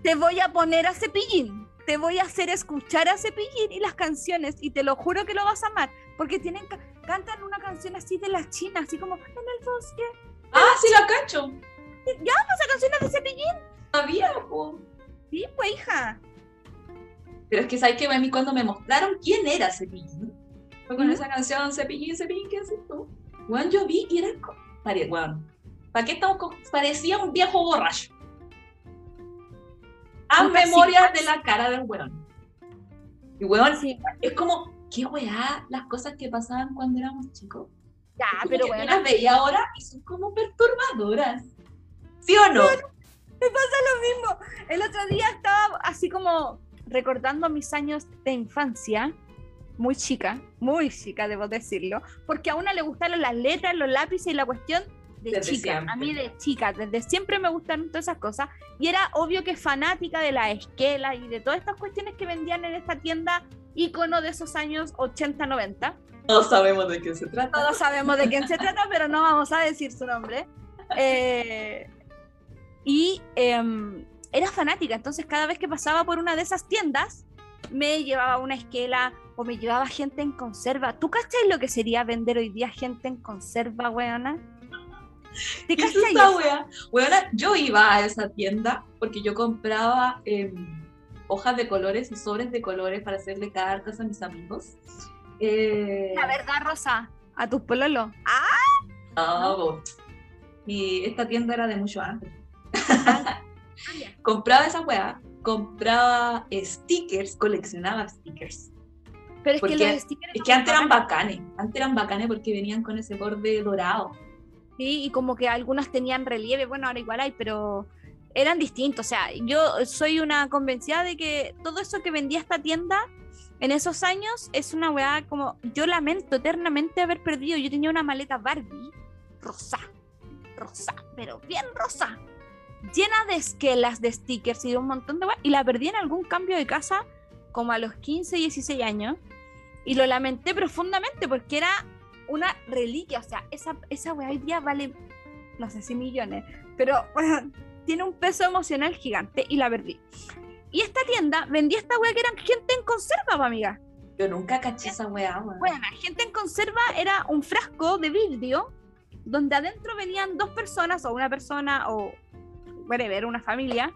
S2: te voy a poner a Cepillín, te voy a hacer escuchar a Cepillín y las canciones y te lo juro que lo vas a amar, porque tienen ca- cantan una canción así de las chinas, así como en el bosque.
S1: Ah, sí la cacho.
S2: Esa canción es de Cepillín.
S1: Sabía, po.
S2: Sí, pues hija.
S1: Pero es que sabes que a mí cuando me mostraron quién era Cepillín, fue con esa canción Cepillín, Cepillín, ¿qué haces tú? Weón, yo vi y era. co- Pare, weón. ¿Para qué estamos con- Parecía un viejo borracho. A
S2: Un casi-
S1: memoria de la cara del weón. Y weón,
S2: Sí,
S1: es como, qué weá las cosas que pasaban cuando éramos chicos.
S2: ya, pero
S1: yo las veía ahora y son como perturbadoras. ¿Sí o no?
S2: mismo. El otro día estaba así como recordando mis años de infancia, muy chica, muy chica, debo decirlo, porque a una le gustaron las letras, los lápices y la cuestión de
S1: Desde
S2: chica, a mí de chica, desde siempre me gustaron todas esas cosas y era obvio que fanática de la esquela y de todas estas cuestiones que vendían en esta tienda ícono de esos años 80, 90.
S1: Todos sabemos de qué se trata.
S2: Todos sabemos de quién se trata, pero no vamos a decir su nombre. Eh, y em, era fanática, entonces cada vez que pasaba por una de esas tiendas, me llevaba una esquela o me llevaba gente en conserva. ¿Tú cachai lo que sería vender hoy día gente en conserva, weona? ¿Te
S1: ¿Qué es
S2: cachai
S1: esa
S2: eso?
S1: wea? Weona, yo iba a esa tienda porque yo compraba em, hojas de colores y sobres de colores para hacerle cartas a mis amigos. Eh,
S2: La verdad, Rosa, a tus pololo. Ah,
S1: no, po. y esta tienda era de mucho antes.
S2: ya.
S1: compraba esa wea, compraba stickers, coleccionaba stickers.
S2: pero es
S1: Porque
S2: que los stickers.
S1: Es que antes eran
S2: bacanes,
S1: antes eran bacanes porque venían con ese borde dorado.
S2: Sí, y como que algunos tenían relieve, bueno, ahora igual hay, pero eran distintos. O sea, yo soy una convencida de que todo eso que vendía esta tienda en esos años es una weá como. Yo lamento eternamente haber perdido. Yo tenía una maleta Barbie rosa, rosa, pero bien rosa, llena de esquelas, de stickers y de un montón de weá, y la perdí en algún cambio de casa como a los 15, 16 años. Y lo lamenté profundamente porque era una reliquia. O sea, esa, esa weá hoy día vale, no sé si millones, pero bueno, tiene un peso emocional gigante y la perdí. Y esta tienda vendía esta weá que eran gente en conserva, amiga.
S1: Yo nunca caché esa weá, weón.
S2: Bueno, gente en conserva era un frasco de vidrio donde adentro venían dos personas o una persona o whatever, una familia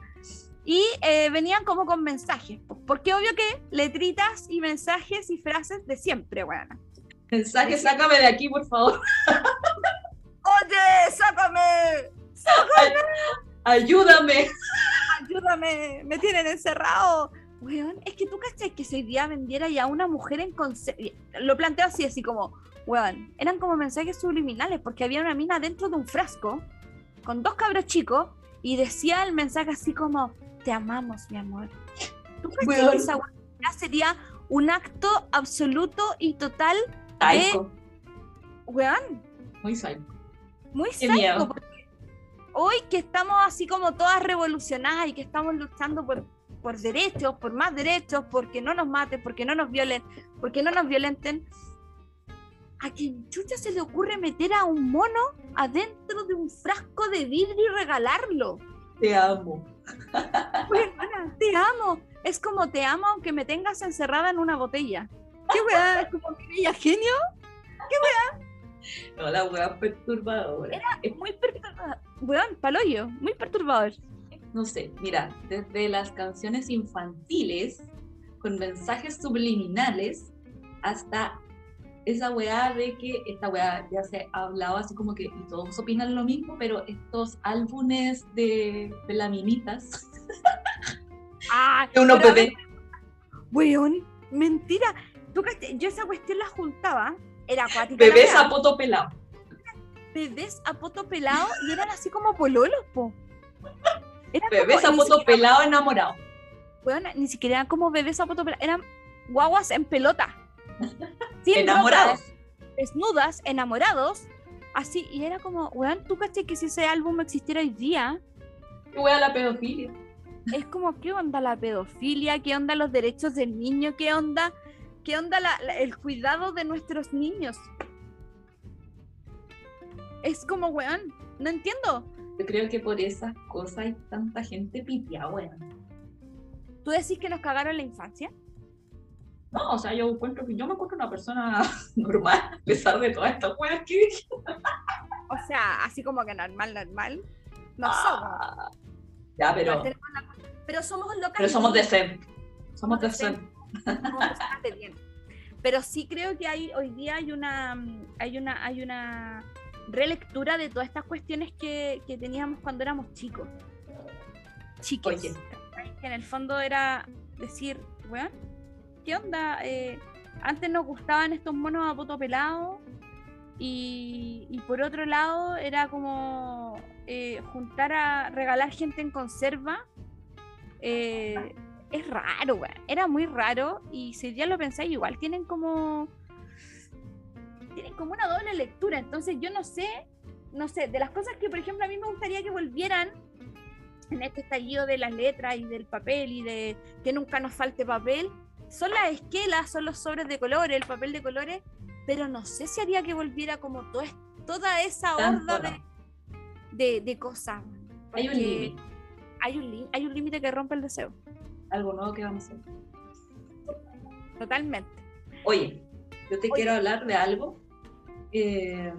S2: y eh, venían como con mensajes. po, Porque obvio que letritas y mensajes y frases de siempre, bueno.
S1: Mensaje, sácame de aquí, por favor.
S2: Oye, sácame,
S1: Ayúdame.
S2: ayúdame, me tienen encerrado. Weón, es que tú cachai que hoy día vendiera ya una mujer en. Lo planteo así, así como, weón, eran como mensajes subliminales porque había una mina dentro de un frasco con dos cabros chicos y decía el mensaje así como, te amamos, mi amor. ¿Tú cachai
S1: Weón.
S2: que esa weá sería un acto absoluto y total,
S1: Psycho.
S2: weón,
S1: Muy psycho.
S2: muy
S1: Qué
S2: psycho,
S1: miedo.
S2: porque hoy que estamos así como todas revolucionadas y que estamos luchando por, por derechos, por más derechos, porque no nos maten, porque no nos violen, porque no nos violenten, a quien chucha se le ocurre meter a un mono adentro de un frasco de vidrio y regalarlo.
S1: Te amo.
S2: Weona, te amo. Es como te amo aunque me tengas encerrada en una botella. ¿Qué weá? ¿Es como mi bella genio?
S1: No, la weá perturbadora.
S2: Es muy perturbador. Weón, paloyo, muy perturbador.
S1: No sé, mira, desde las canciones infantiles con mensajes subliminales hasta esa weá de que esta weá ya se ha hablado así como que y todos opinan lo mismo, pero estos álbumes de, de laminitas,
S2: Ah, a
S1: bebés,
S2: Weón, mentira. Yo esa cuestión la juntaba. Era acuática.
S1: bebés a poto pelado.
S2: Bebés a poto pelado y eran así como pololos, po. Eran
S1: Bebés
S2: como-
S1: a poto
S2: siquiera-
S1: pelado enamorado.
S2: weona, ni siquiera eran como bebés a poto pelado. Eran guaguas en pelota. Sin
S1: Enamorados.
S2: desnudas, enamorados. Así, y era como, weón, ¿tú cachai que si ese álbum existiera hoy día?
S1: Weá la pedofilia.
S2: es como, ¿qué onda la pedofilia? ¿Qué onda los derechos del niño? ¿Qué onda, qué onda la- la- el cuidado de nuestros niños? Es como, weón, no entiendo.
S1: Yo creo que por esas cosas hay tanta gente pitiada, weón.
S2: ¿Tú decís que nos cagaron la infancia?
S1: No, o sea, yo encuentro que yo me encuentro una persona normal, a pesar de todas estas weas que dije.
S2: O sea, así como que normal, normal. No somos.
S1: Ah, ya, pero,
S2: la- Pero somos locales.
S1: pero somos decentes. Somos
S2: Somos
S1: decentes.
S2: Bien. Pero sí creo que hay hoy día hay una hay una hay una relectura de todas estas cuestiones que, que teníamos cuando éramos chicos. Chiques.
S1: Oye.
S2: Que en el fondo era decir, weón, ¿qué onda? Eh, antes nos gustaban estos monos a poto pelado y, y por otro lado era como eh, juntar a regalar gente en conserva. eh, es raro, weón. Era muy raro y si ya lo pensáis, igual tienen como. Tienen como una doble lectura. Entonces yo no sé, no sé, de las cosas que, por ejemplo, a mí me gustaría que volvieran en este estallido de las letras y del papel y de que nunca nos falte papel, son las esquelas, son los sobres de colores, el papel de colores, pero no sé si haría que volviera como todo, toda esa horda de, de, de, cosas.
S1: Hay un límite.
S2: Hay un límite que rompe el deseo.
S1: Algo nuevo que vamos a hacer.
S2: Totalmente.
S1: Oye, yo te quiero hablar de algo eh,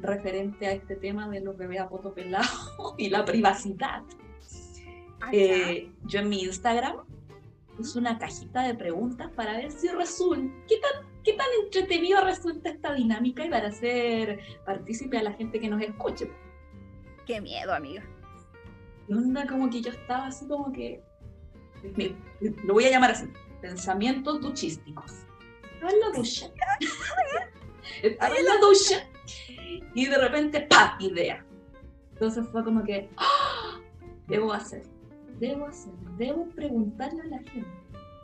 S1: referente a este tema de los bebés a poto pelado y la privacidad.
S2: Ah,
S1: Eh, yo en mi Instagram puse una cajita de preguntas para ver si resulta, qué tan, qué tan entretenido resulta esta dinámica y para hacer partícipe a la gente que nos escuche.
S2: Qué miedo, amiga.
S1: Y onda como que yo estaba así como que, lo voy a llamar así, pensamientos duchísticos. Estaba en la ducha. Estaba en la ducha y de repente, ¡pa! Idea. Entonces fue como que, ¡ah! debo hacer, debo hacer, debo preguntarle a la gente.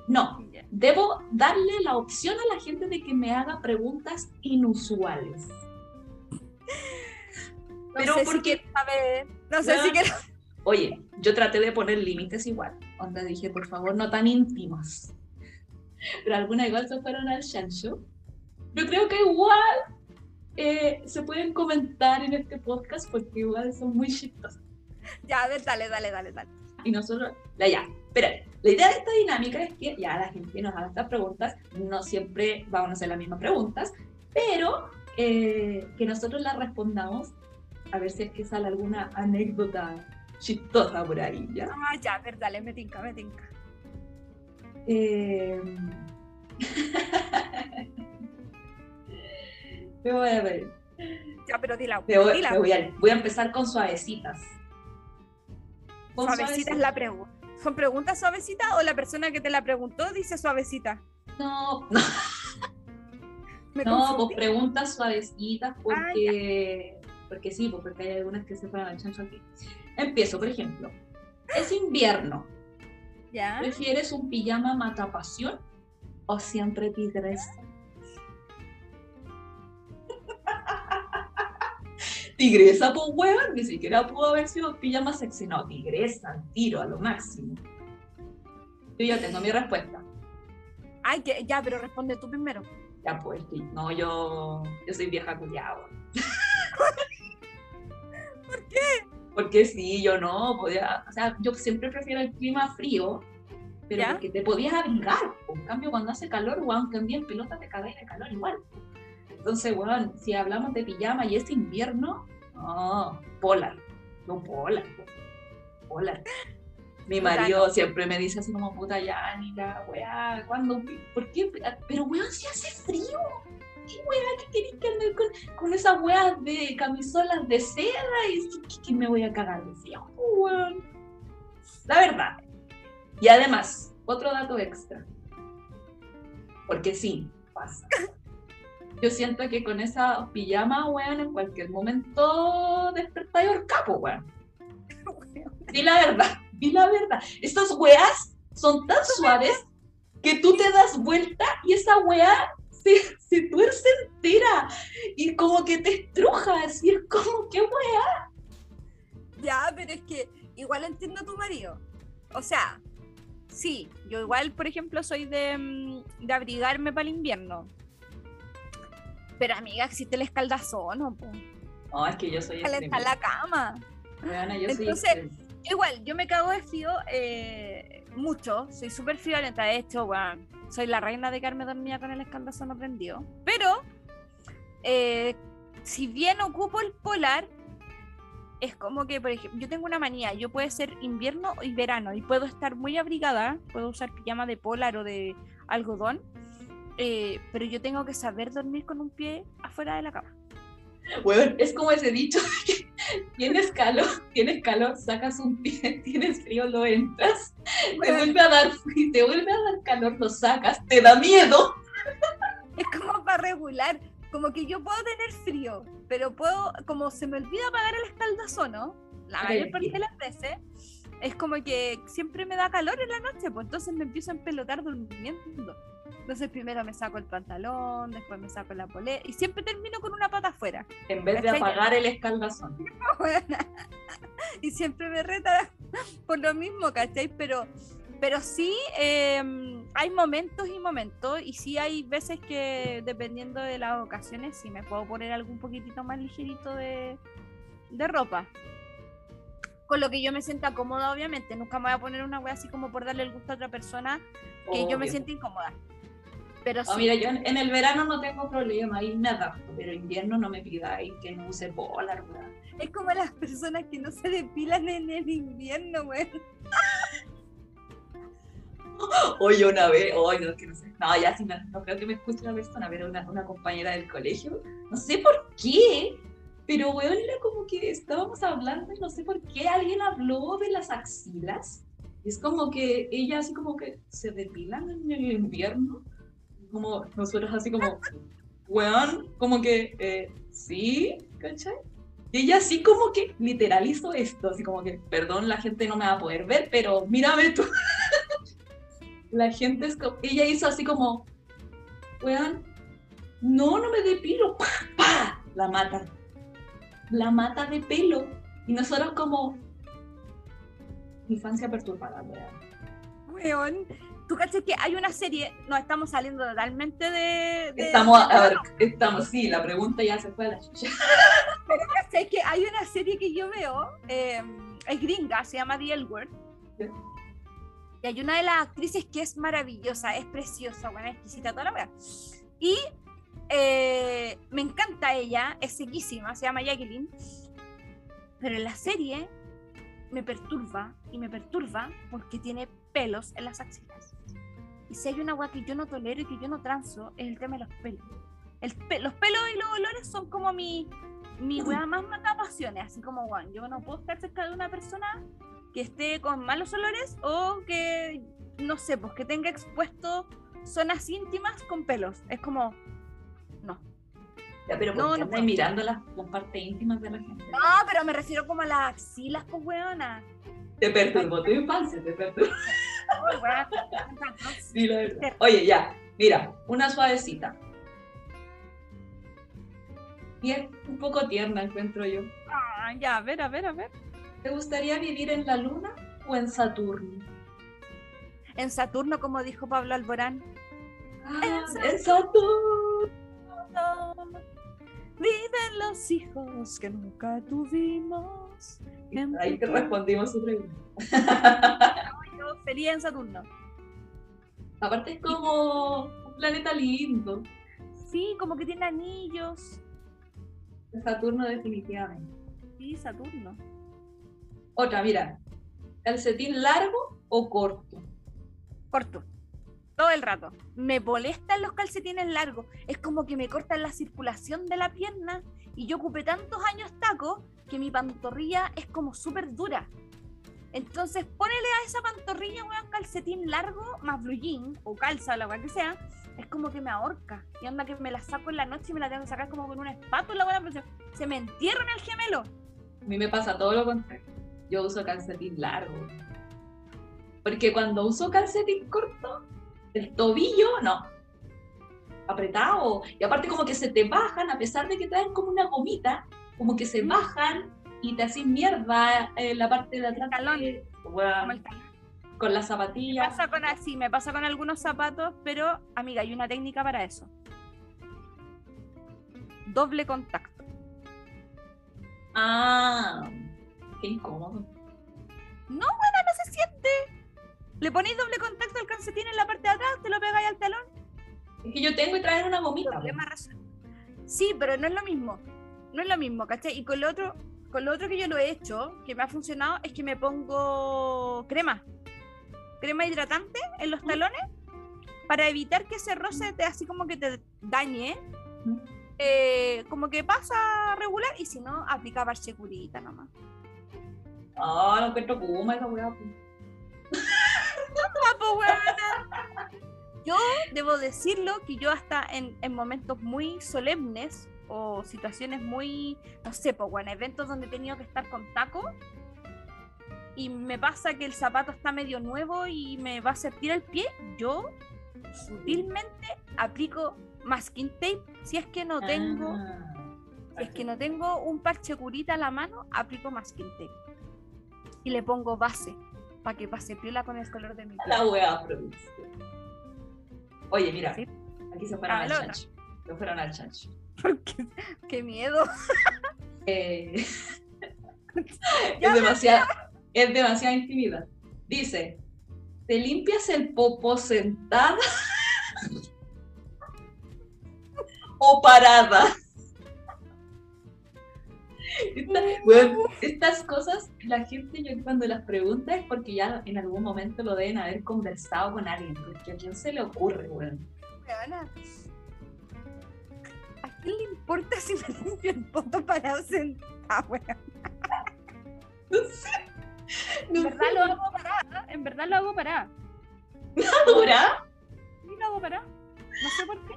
S1: No, debo darle la opción a la gente de que me haga preguntas inusuales.
S2: No
S1: Pero
S2: sé si
S1: porque-
S2: quieres saber. No sé si quieres.
S1: Oye, yo traté de poner límites igual. Onda dije, por favor, no tan íntimos. Pero algunas igual se fueron al chancho. Yo creo que igual eh, se pueden comentar en este podcast porque igual son muy chistosas.
S2: Ya, a ver, dale, dale, dale, dale.
S1: Y nosotros, la ya, espera, la idea de esta dinámica es que ya la gente nos haga estas preguntas, no siempre van a ser las mismas preguntas, pero eh, que nosotros las respondamos a ver si es que sale alguna anécdota chistosa por ahí, ¿ya?
S2: Ah, ya, ver, dale, me tinca, me tinca.
S1: Eh... Me voy a ver.
S2: Ya, pero dila.
S1: Me voy,
S2: dila.
S1: me voy a, voy a empezar con suavecitas. Con
S2: Suavecita es la pregunta. ¿Son preguntas suavecitas o la persona que te la preguntó dice suavecita?
S1: No, no,
S2: Me
S1: no, pues preguntas suavecitas porque, porque sí, pues porque hay algunas que se fueron al chancho aquí. Empiezo, por ejemplo. Es invierno.
S2: ¿Ya?
S1: ¿Prefieres un pijama matapasión o siempre tigresa? tigresa, pues huevón, ni siquiera pudo haber sido pijama sexy, no, tigresa, tiro, a lo máximo. Yo ya tengo mi respuesta.
S2: Ay, que, ya, pero responde tú primero.
S1: Ya pues, no, yo, yo soy vieja culiada.
S2: ¿Por qué?
S1: Porque sí, yo no, podía, o sea, yo siempre prefiero el clima frío, pero
S2: ¿Ya?
S1: porque te podías abrigar. En cambio, cuando hace calor, weón, que un día en pelota te cagáis de calor igual. Entonces, weón, si hablamos de pijama y es invierno, no, polar, no polar, polar. Mi marido siempre me dice así como, puta, ya, ni la weá, ¿cuándo? ¿Por qué? Pero weón, si hace frío. ¿Qué weá que querés que ande con, con esas weas de camisolas de seda y que, que me voy a cagar de frío, weón? La verdad. Y además, otro dato extra. Porque sí, pasa. Yo siento que con esa pijama, weón, en cualquier momento despertáis el capo, weón. Di la verdad, di la verdad. Estas weas son tan suaves que tú te das vuelta y esa wea se, se tuerce entera y como que te estruja, así es como que wea.
S2: Ya, pero es que igual entiendo a tu marido. O sea, sí, yo igual, por ejemplo, soy de, mm, de abrigarme para el invierno. Pero amiga, existe el escaldazón, ¿no?
S1: No, es que yo soy
S2: Calentar la cama.
S1: Yo
S2: Entonces. Igual, yo me cago de frío eh, mucho, soy súper friolenta, de hecho, weón, soy la reina de quedarme dormida con el escaldazón prendido. Pero, eh, si bien ocupo el polar, es como que, por ejemplo, yo tengo una manía, yo puede ser invierno y verano, y puedo estar muy abrigada, puedo usar pijama de polar o de algodón, eh, pero yo tengo que saber dormir con un pie afuera de la cama.
S1: Weón, es como ese dicho tienes calor, tienes calor, sacas un pie, tienes frío, lo entras, te vuelve a dar frío, te vuelve a dar calor, lo sacas, te da miedo.
S2: Es como para regular, como que yo puedo tener frío, pero puedo, como se me olvida apagar el escaldazón, ¿no? La
S1: Ay,
S2: mayor parte de las veces, es como que siempre me da calor en la noche, pues entonces me empiezo a empelotar durmiendo. Entonces primero me saco el pantalón, después me saco la polera y siempre termino con una pata afuera.
S1: En vez de apagar el escaldazón.
S2: y siempre me reta por lo mismo, ¿cachai? Pero, pero sí eh, hay momentos y momentos y sí hay veces que dependiendo de las ocasiones sí me puedo poner algún poquitito más ligerito de, de ropa. Con lo que yo me sienta cómoda, obviamente. Nunca me voy a poner una wea así como por darle el gusto a otra persona que yo me sienta incómoda. Pero sí.
S1: Ah, mira, yo en, en el verano no tengo problema, me adapto, pero invierno no me pidáis que no use polar, weón.
S2: Es como las personas que no se depilan en el invierno, güey.
S1: Oye, una vez, hoy no, es que no sé, no, ya sí, no, no creo que me escuche la persona, pero una, una compañera del colegio, no sé por qué, pero weón, era como que estábamos hablando y no sé por qué alguien habló de las axilas. Y es como que ella así como que se depilan en el invierno, como nosotros así como, weón, como que, eh, sí, ¿cachai? Y ella así como que literal hizo esto, así como que, perdón, la gente no me va a poder ver, pero mírame tú. la gente es como, ella hizo así como, weón, no, no me depilo, pa, pa, la mata. La mata de pelo. Y nosotros como, infancia perturbada, weón.
S2: Weón. Tú cachas que hay una serie, no estamos saliendo totalmente de. de-
S1: Estamos, a ver, estamos, sí, la pregunta ya se fue a la chucha.
S2: Pero cachai que hay una serie que yo veo, eh, es gringa, se llama The L Word.
S1: Sí.
S2: Y hay una de las actrices que es maravillosa, es preciosa, buena, exquisita, toda la wea. Y eh, me encanta ella, es sequísima, se llama Jacqueline. Pero en la serie me perturba y me perturba porque tiene pelos en las axilas. Y si hay una wea que yo no tolero y que yo no transo, es el tema de los pelos. El pe- los pelos y los olores son como mi, mi wea más mata pasiones, así como, weón, yo no puedo estar cerca de una persona que esté con malos olores o que, no sé, pues que tenga expuesto zonas íntimas con pelos. Es como, no.
S1: Ya, pero
S2: No,
S1: ¿por qué
S2: no
S1: mirando las, las partes íntimas de la gente?
S2: No, pero me refiero como a las axilas, pues, weona.
S1: Te perturbó tu infancia, te perturbó. Oye, ya, mira, una suavecita. Y es un poco tierna, encuentro yo.
S2: Ah, ya, a ver, a ver, a ver.
S1: ¿Te gustaría vivir en la Luna o en Saturno?
S2: En Saturno, como dijo Pablo Alborán.
S1: Ah, en Saturno.
S2: Viven los hijos que nunca tuvimos.
S1: Ahí te respondimos su pregunta.
S2: Sería en Saturno.
S1: Aparte es como un planeta lindo.
S2: Sí, como que tiene anillos.
S1: Saturno definitivamente.
S2: Sí, Saturno.
S1: Otra, mira. ¿Calcetín largo o corto?
S2: Corto. Todo el rato. Me molestan los calcetines largos. Es como que me cortan la circulación de la pierna. Y yo ocupé tantos años taco que mi pantorrilla es como súper dura. Entonces, ponele a esa pantorrilla, weón, calcetín largo, más blue jean, o calza, la weón que sea, es como que me ahorca. Y onda que me la saco en la noche y me la tengo que sacar como con una espátula, weón, pero se, se me entierra en el gemelo.
S1: A mí me pasa todo lo contrario. Yo uso calcetín largo. Porque cuando uso calcetín corto, el tobillo, no. Apretado. Y aparte como que se te bajan, a pesar de que traen como una gomita, como que se bajan y te hacen mierda en la parte de atrás.
S2: Talón. el talón.
S1: con las
S2: Me
S1: zapatillas.
S2: pasa con así, me pasa con algunos zapatos, pero amiga, hay una técnica para eso. Doble contacto.
S1: Ah, qué incómodo.
S2: No, bueno, no se siente. Le ponéis doble contacto al calcetín en la parte de atrás, te lo pegáis al talón.
S1: Es que yo tengo y traen una gomita.
S2: Sí, pero no es lo mismo. No es lo mismo, ¿cachai? Y con lo otro, con lo otro que yo lo he hecho, que me ha funcionado, es que me pongo crema. Crema hidratante en los talones para evitar que ese roce te así como que te dañe.
S1: Mm.
S2: Eh, como que pasa regular y si no, aplica parchecurita nomás.
S1: Ah, no encuentro puma esa weá.
S2: Yo debo decirlo que yo hasta en, en momentos muy solemnes o situaciones muy, no sé, pues bueno, eventos donde he tenido que estar con taco y me pasa que el zapato está medio nuevo y me va a sentir el pie, yo sutilmente aplico masking tape si es que no tengo
S1: Ah,
S2: si es que no tengo un parche curita a la mano aplico masking tape y le pongo base para que pase piola con el color de mi piel
S1: La wea. Oye, mira,
S2: Sí.
S1: aquí se fueron
S2: Ah,
S1: al chancho. Se fueron al chancho.
S2: Porque qué miedo
S1: Eh, es demasiado, es demasiada intimidad. Dice, ¿te limpias el popo sentada o parada? Esta- estas cosas, la gente yo cuando las pregunta es porque ya en algún momento lo deben haber conversado con alguien, porque a quién se le ocurre, weón.
S2: Weona. ¿A quién le importa si me limpio el poto parado sentada, weón?
S1: No sé.
S2: En
S1: No
S2: verdad
S1: sé,
S2: lo hago parada, en verdad lo hago parada.
S1: dura.
S2: Sí, lo hago parada. No sé por qué.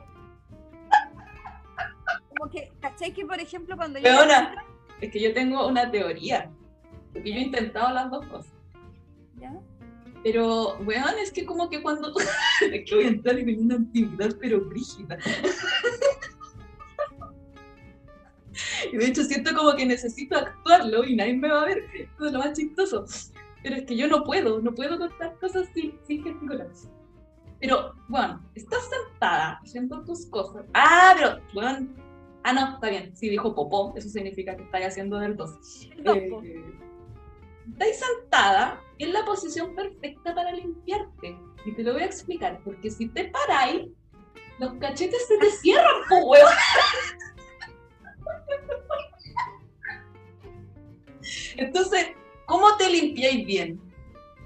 S2: Como que, ¿cachai? Que por ejemplo cuando yo.
S1: Weona, es que yo tengo una teoría, porque yo he intentado las dos cosas.
S2: ¿Ya?
S1: Pero, weón, es que como que cuando... es que voy a entrar en una intimidad, pero brígida. Y de hecho siento como que necesito actuarlo y nadie me va a ver. Eso es lo más chistoso. Pero es que yo no puedo, no puedo contar cosas sin, sin gesticular. Pero, bueno, estás sentada haciendo tus cosas. Ah, pero, weón... Ah, no, está bien. Sí, dijo popó. Eso significa que estáis haciendo del 2.
S2: El dos, po.
S1: Eh, estáis sentada en la posición perfecta para limpiarte. Y te lo voy a explicar, porque si te paráis, los cachetes se te cierran, po. Entonces, ¿cómo te limpiáis bien?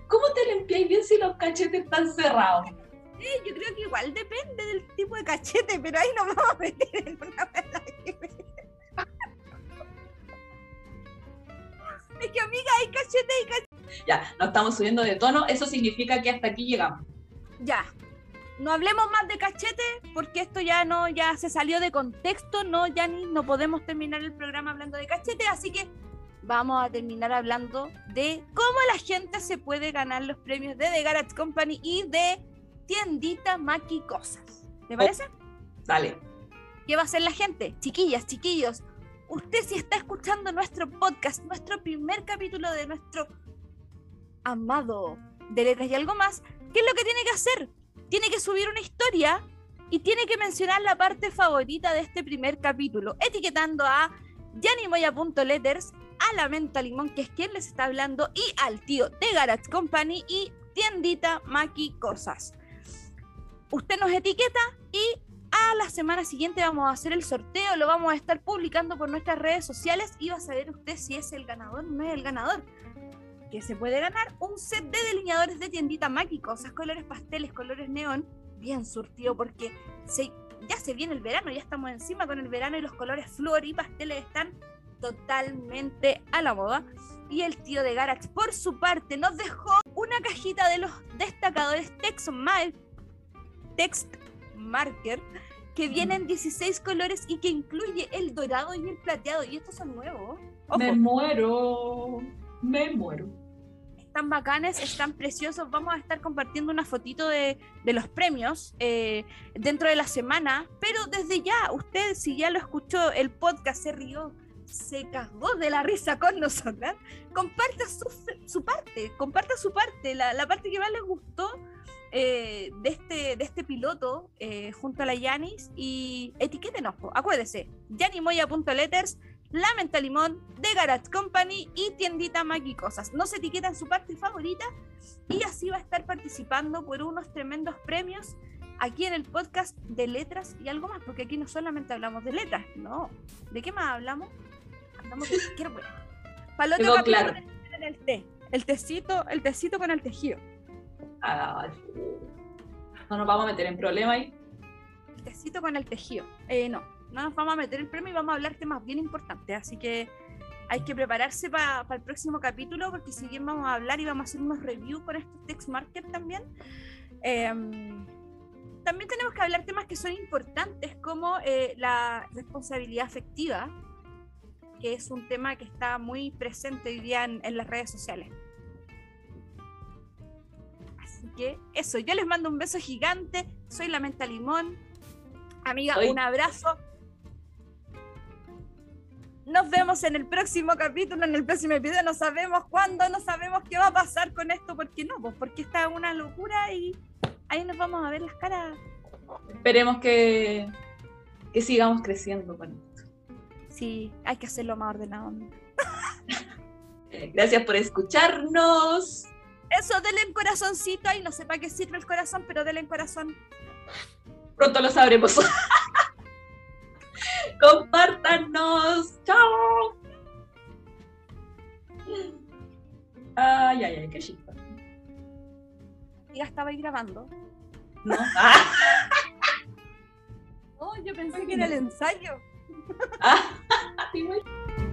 S1: ¿Cómo te limpiáis bien si los cachetes están cerrados?
S2: Eh, yo creo que igual depende del tipo de cachete, pero ahí nos vamos a meter en una Es que amiga, hay cachete y cachete.
S1: Ya, no estamos subiendo de tono, eso significa que hasta aquí llegamos.
S2: Ya. No hablemos más de cachete porque esto ya no, ya se salió de contexto, no, ya ni no podemos terminar el programa hablando de cachete, así que vamos a terminar hablando de cómo la gente se puede ganar los premios de The Garage Company y de Tiendita Maki Cosas. ¿Te parece?
S1: Dale.
S2: ¿Qué va a hacer la gente? Chiquillas, chiquillos, usted si está escuchando nuestro podcast, nuestro primer capítulo de nuestro amado de letras y algo más, ¿qué es lo que tiene que hacer? Tiene que subir una historia y tiene que mencionar la parte favorita de este primer capítulo, etiquetando a yanimoya.letters, a la menta limón, que es quien les está hablando, y al tío de Garage Company y tiendita Maki Cosas. Usted nos etiqueta y a la semana siguiente vamos a hacer el sorteo, lo vamos a estar publicando por nuestras redes sociales y va a saber usted si es el ganador o no es el ganador. Que se puede ganar un set de delineadores de tiendita Maki, cosas, colores pasteles, colores neón, bien surtido porque se, ya se viene el verano, ya estamos encima con el verano y los colores flor y pasteles están totalmente a la moda. Y el tío de Garax, por su parte, nos dejó una cajita de los destacadores Text, Text Marker que vienen 16 colores y que incluye el dorado y el plateado. Y estos son nuevos. Ojo,
S1: Me muero. Me muero.
S2: Están bacanes, están preciosos. Vamos a estar compartiendo una fotito de, de los premios eh, dentro de la semana. Pero desde ya, usted, si ya lo escuchó, el podcast se rió, se cagó de la risa con nosotras, comparta su, su parte, comparta su parte, la, la parte que más les gustó. eh, de, este, de este piloto eh, junto a la Yanis y etiquétenos, acuérdese, yanimoya.letters, la Menta Limón, de Garage Company y Tiendita Maki Cosas. No se etiquetan su parte favorita y así va a estar participando por unos tremendos premios aquí en el podcast de letras y algo más, porque aquí no solamente hablamos de letras, no. ¿De qué más hablamos? Hablamos de cualquier
S1: Quedó
S2: capítulo
S1: claro.
S2: en el té. El tecito, el tecito con el tejido.
S1: No nos vamos a meter en problemas ahí.
S2: El tecito con el tejido. Eh, no, no nos vamos a meter el premio y vamos a hablar temas bien importantes, así que hay que prepararse para el próximo capítulo porque si bien vamos a hablar y vamos a hacer unos reviews con estos text markers también, em, también tenemos que hablar temas que son importantes como eh, la responsabilidad afectiva, que es un tema que está muy presente hoy día en, en las redes sociales. Así que eso, yo les mando un beso gigante, Soy la Menta Limón. Amiga,
S1: Soy-
S2: un abrazo. Nos vemos en el próximo capítulo, en el próximo episodio. No sabemos cuándo, no sabemos qué va a pasar con esto, porque no, pues porque está una locura y ahí nos vamos a ver las caras.
S1: Esperemos que, que sigamos creciendo con esto.
S2: Sí, hay que hacerlo más ordenado.
S1: Gracias por escucharnos.
S2: Eso, denle en corazoncito ahí, no sé para qué sirve el corazón, pero denle en corazón.
S1: Pronto lo sabremos. Compártanos. Chao. Ay, ay, ay, qué chispa.
S2: Ya estaba ahí grabando.
S1: ¿No? Ah,
S2: Oh, yo pensé que era el ensayo.
S1: ah.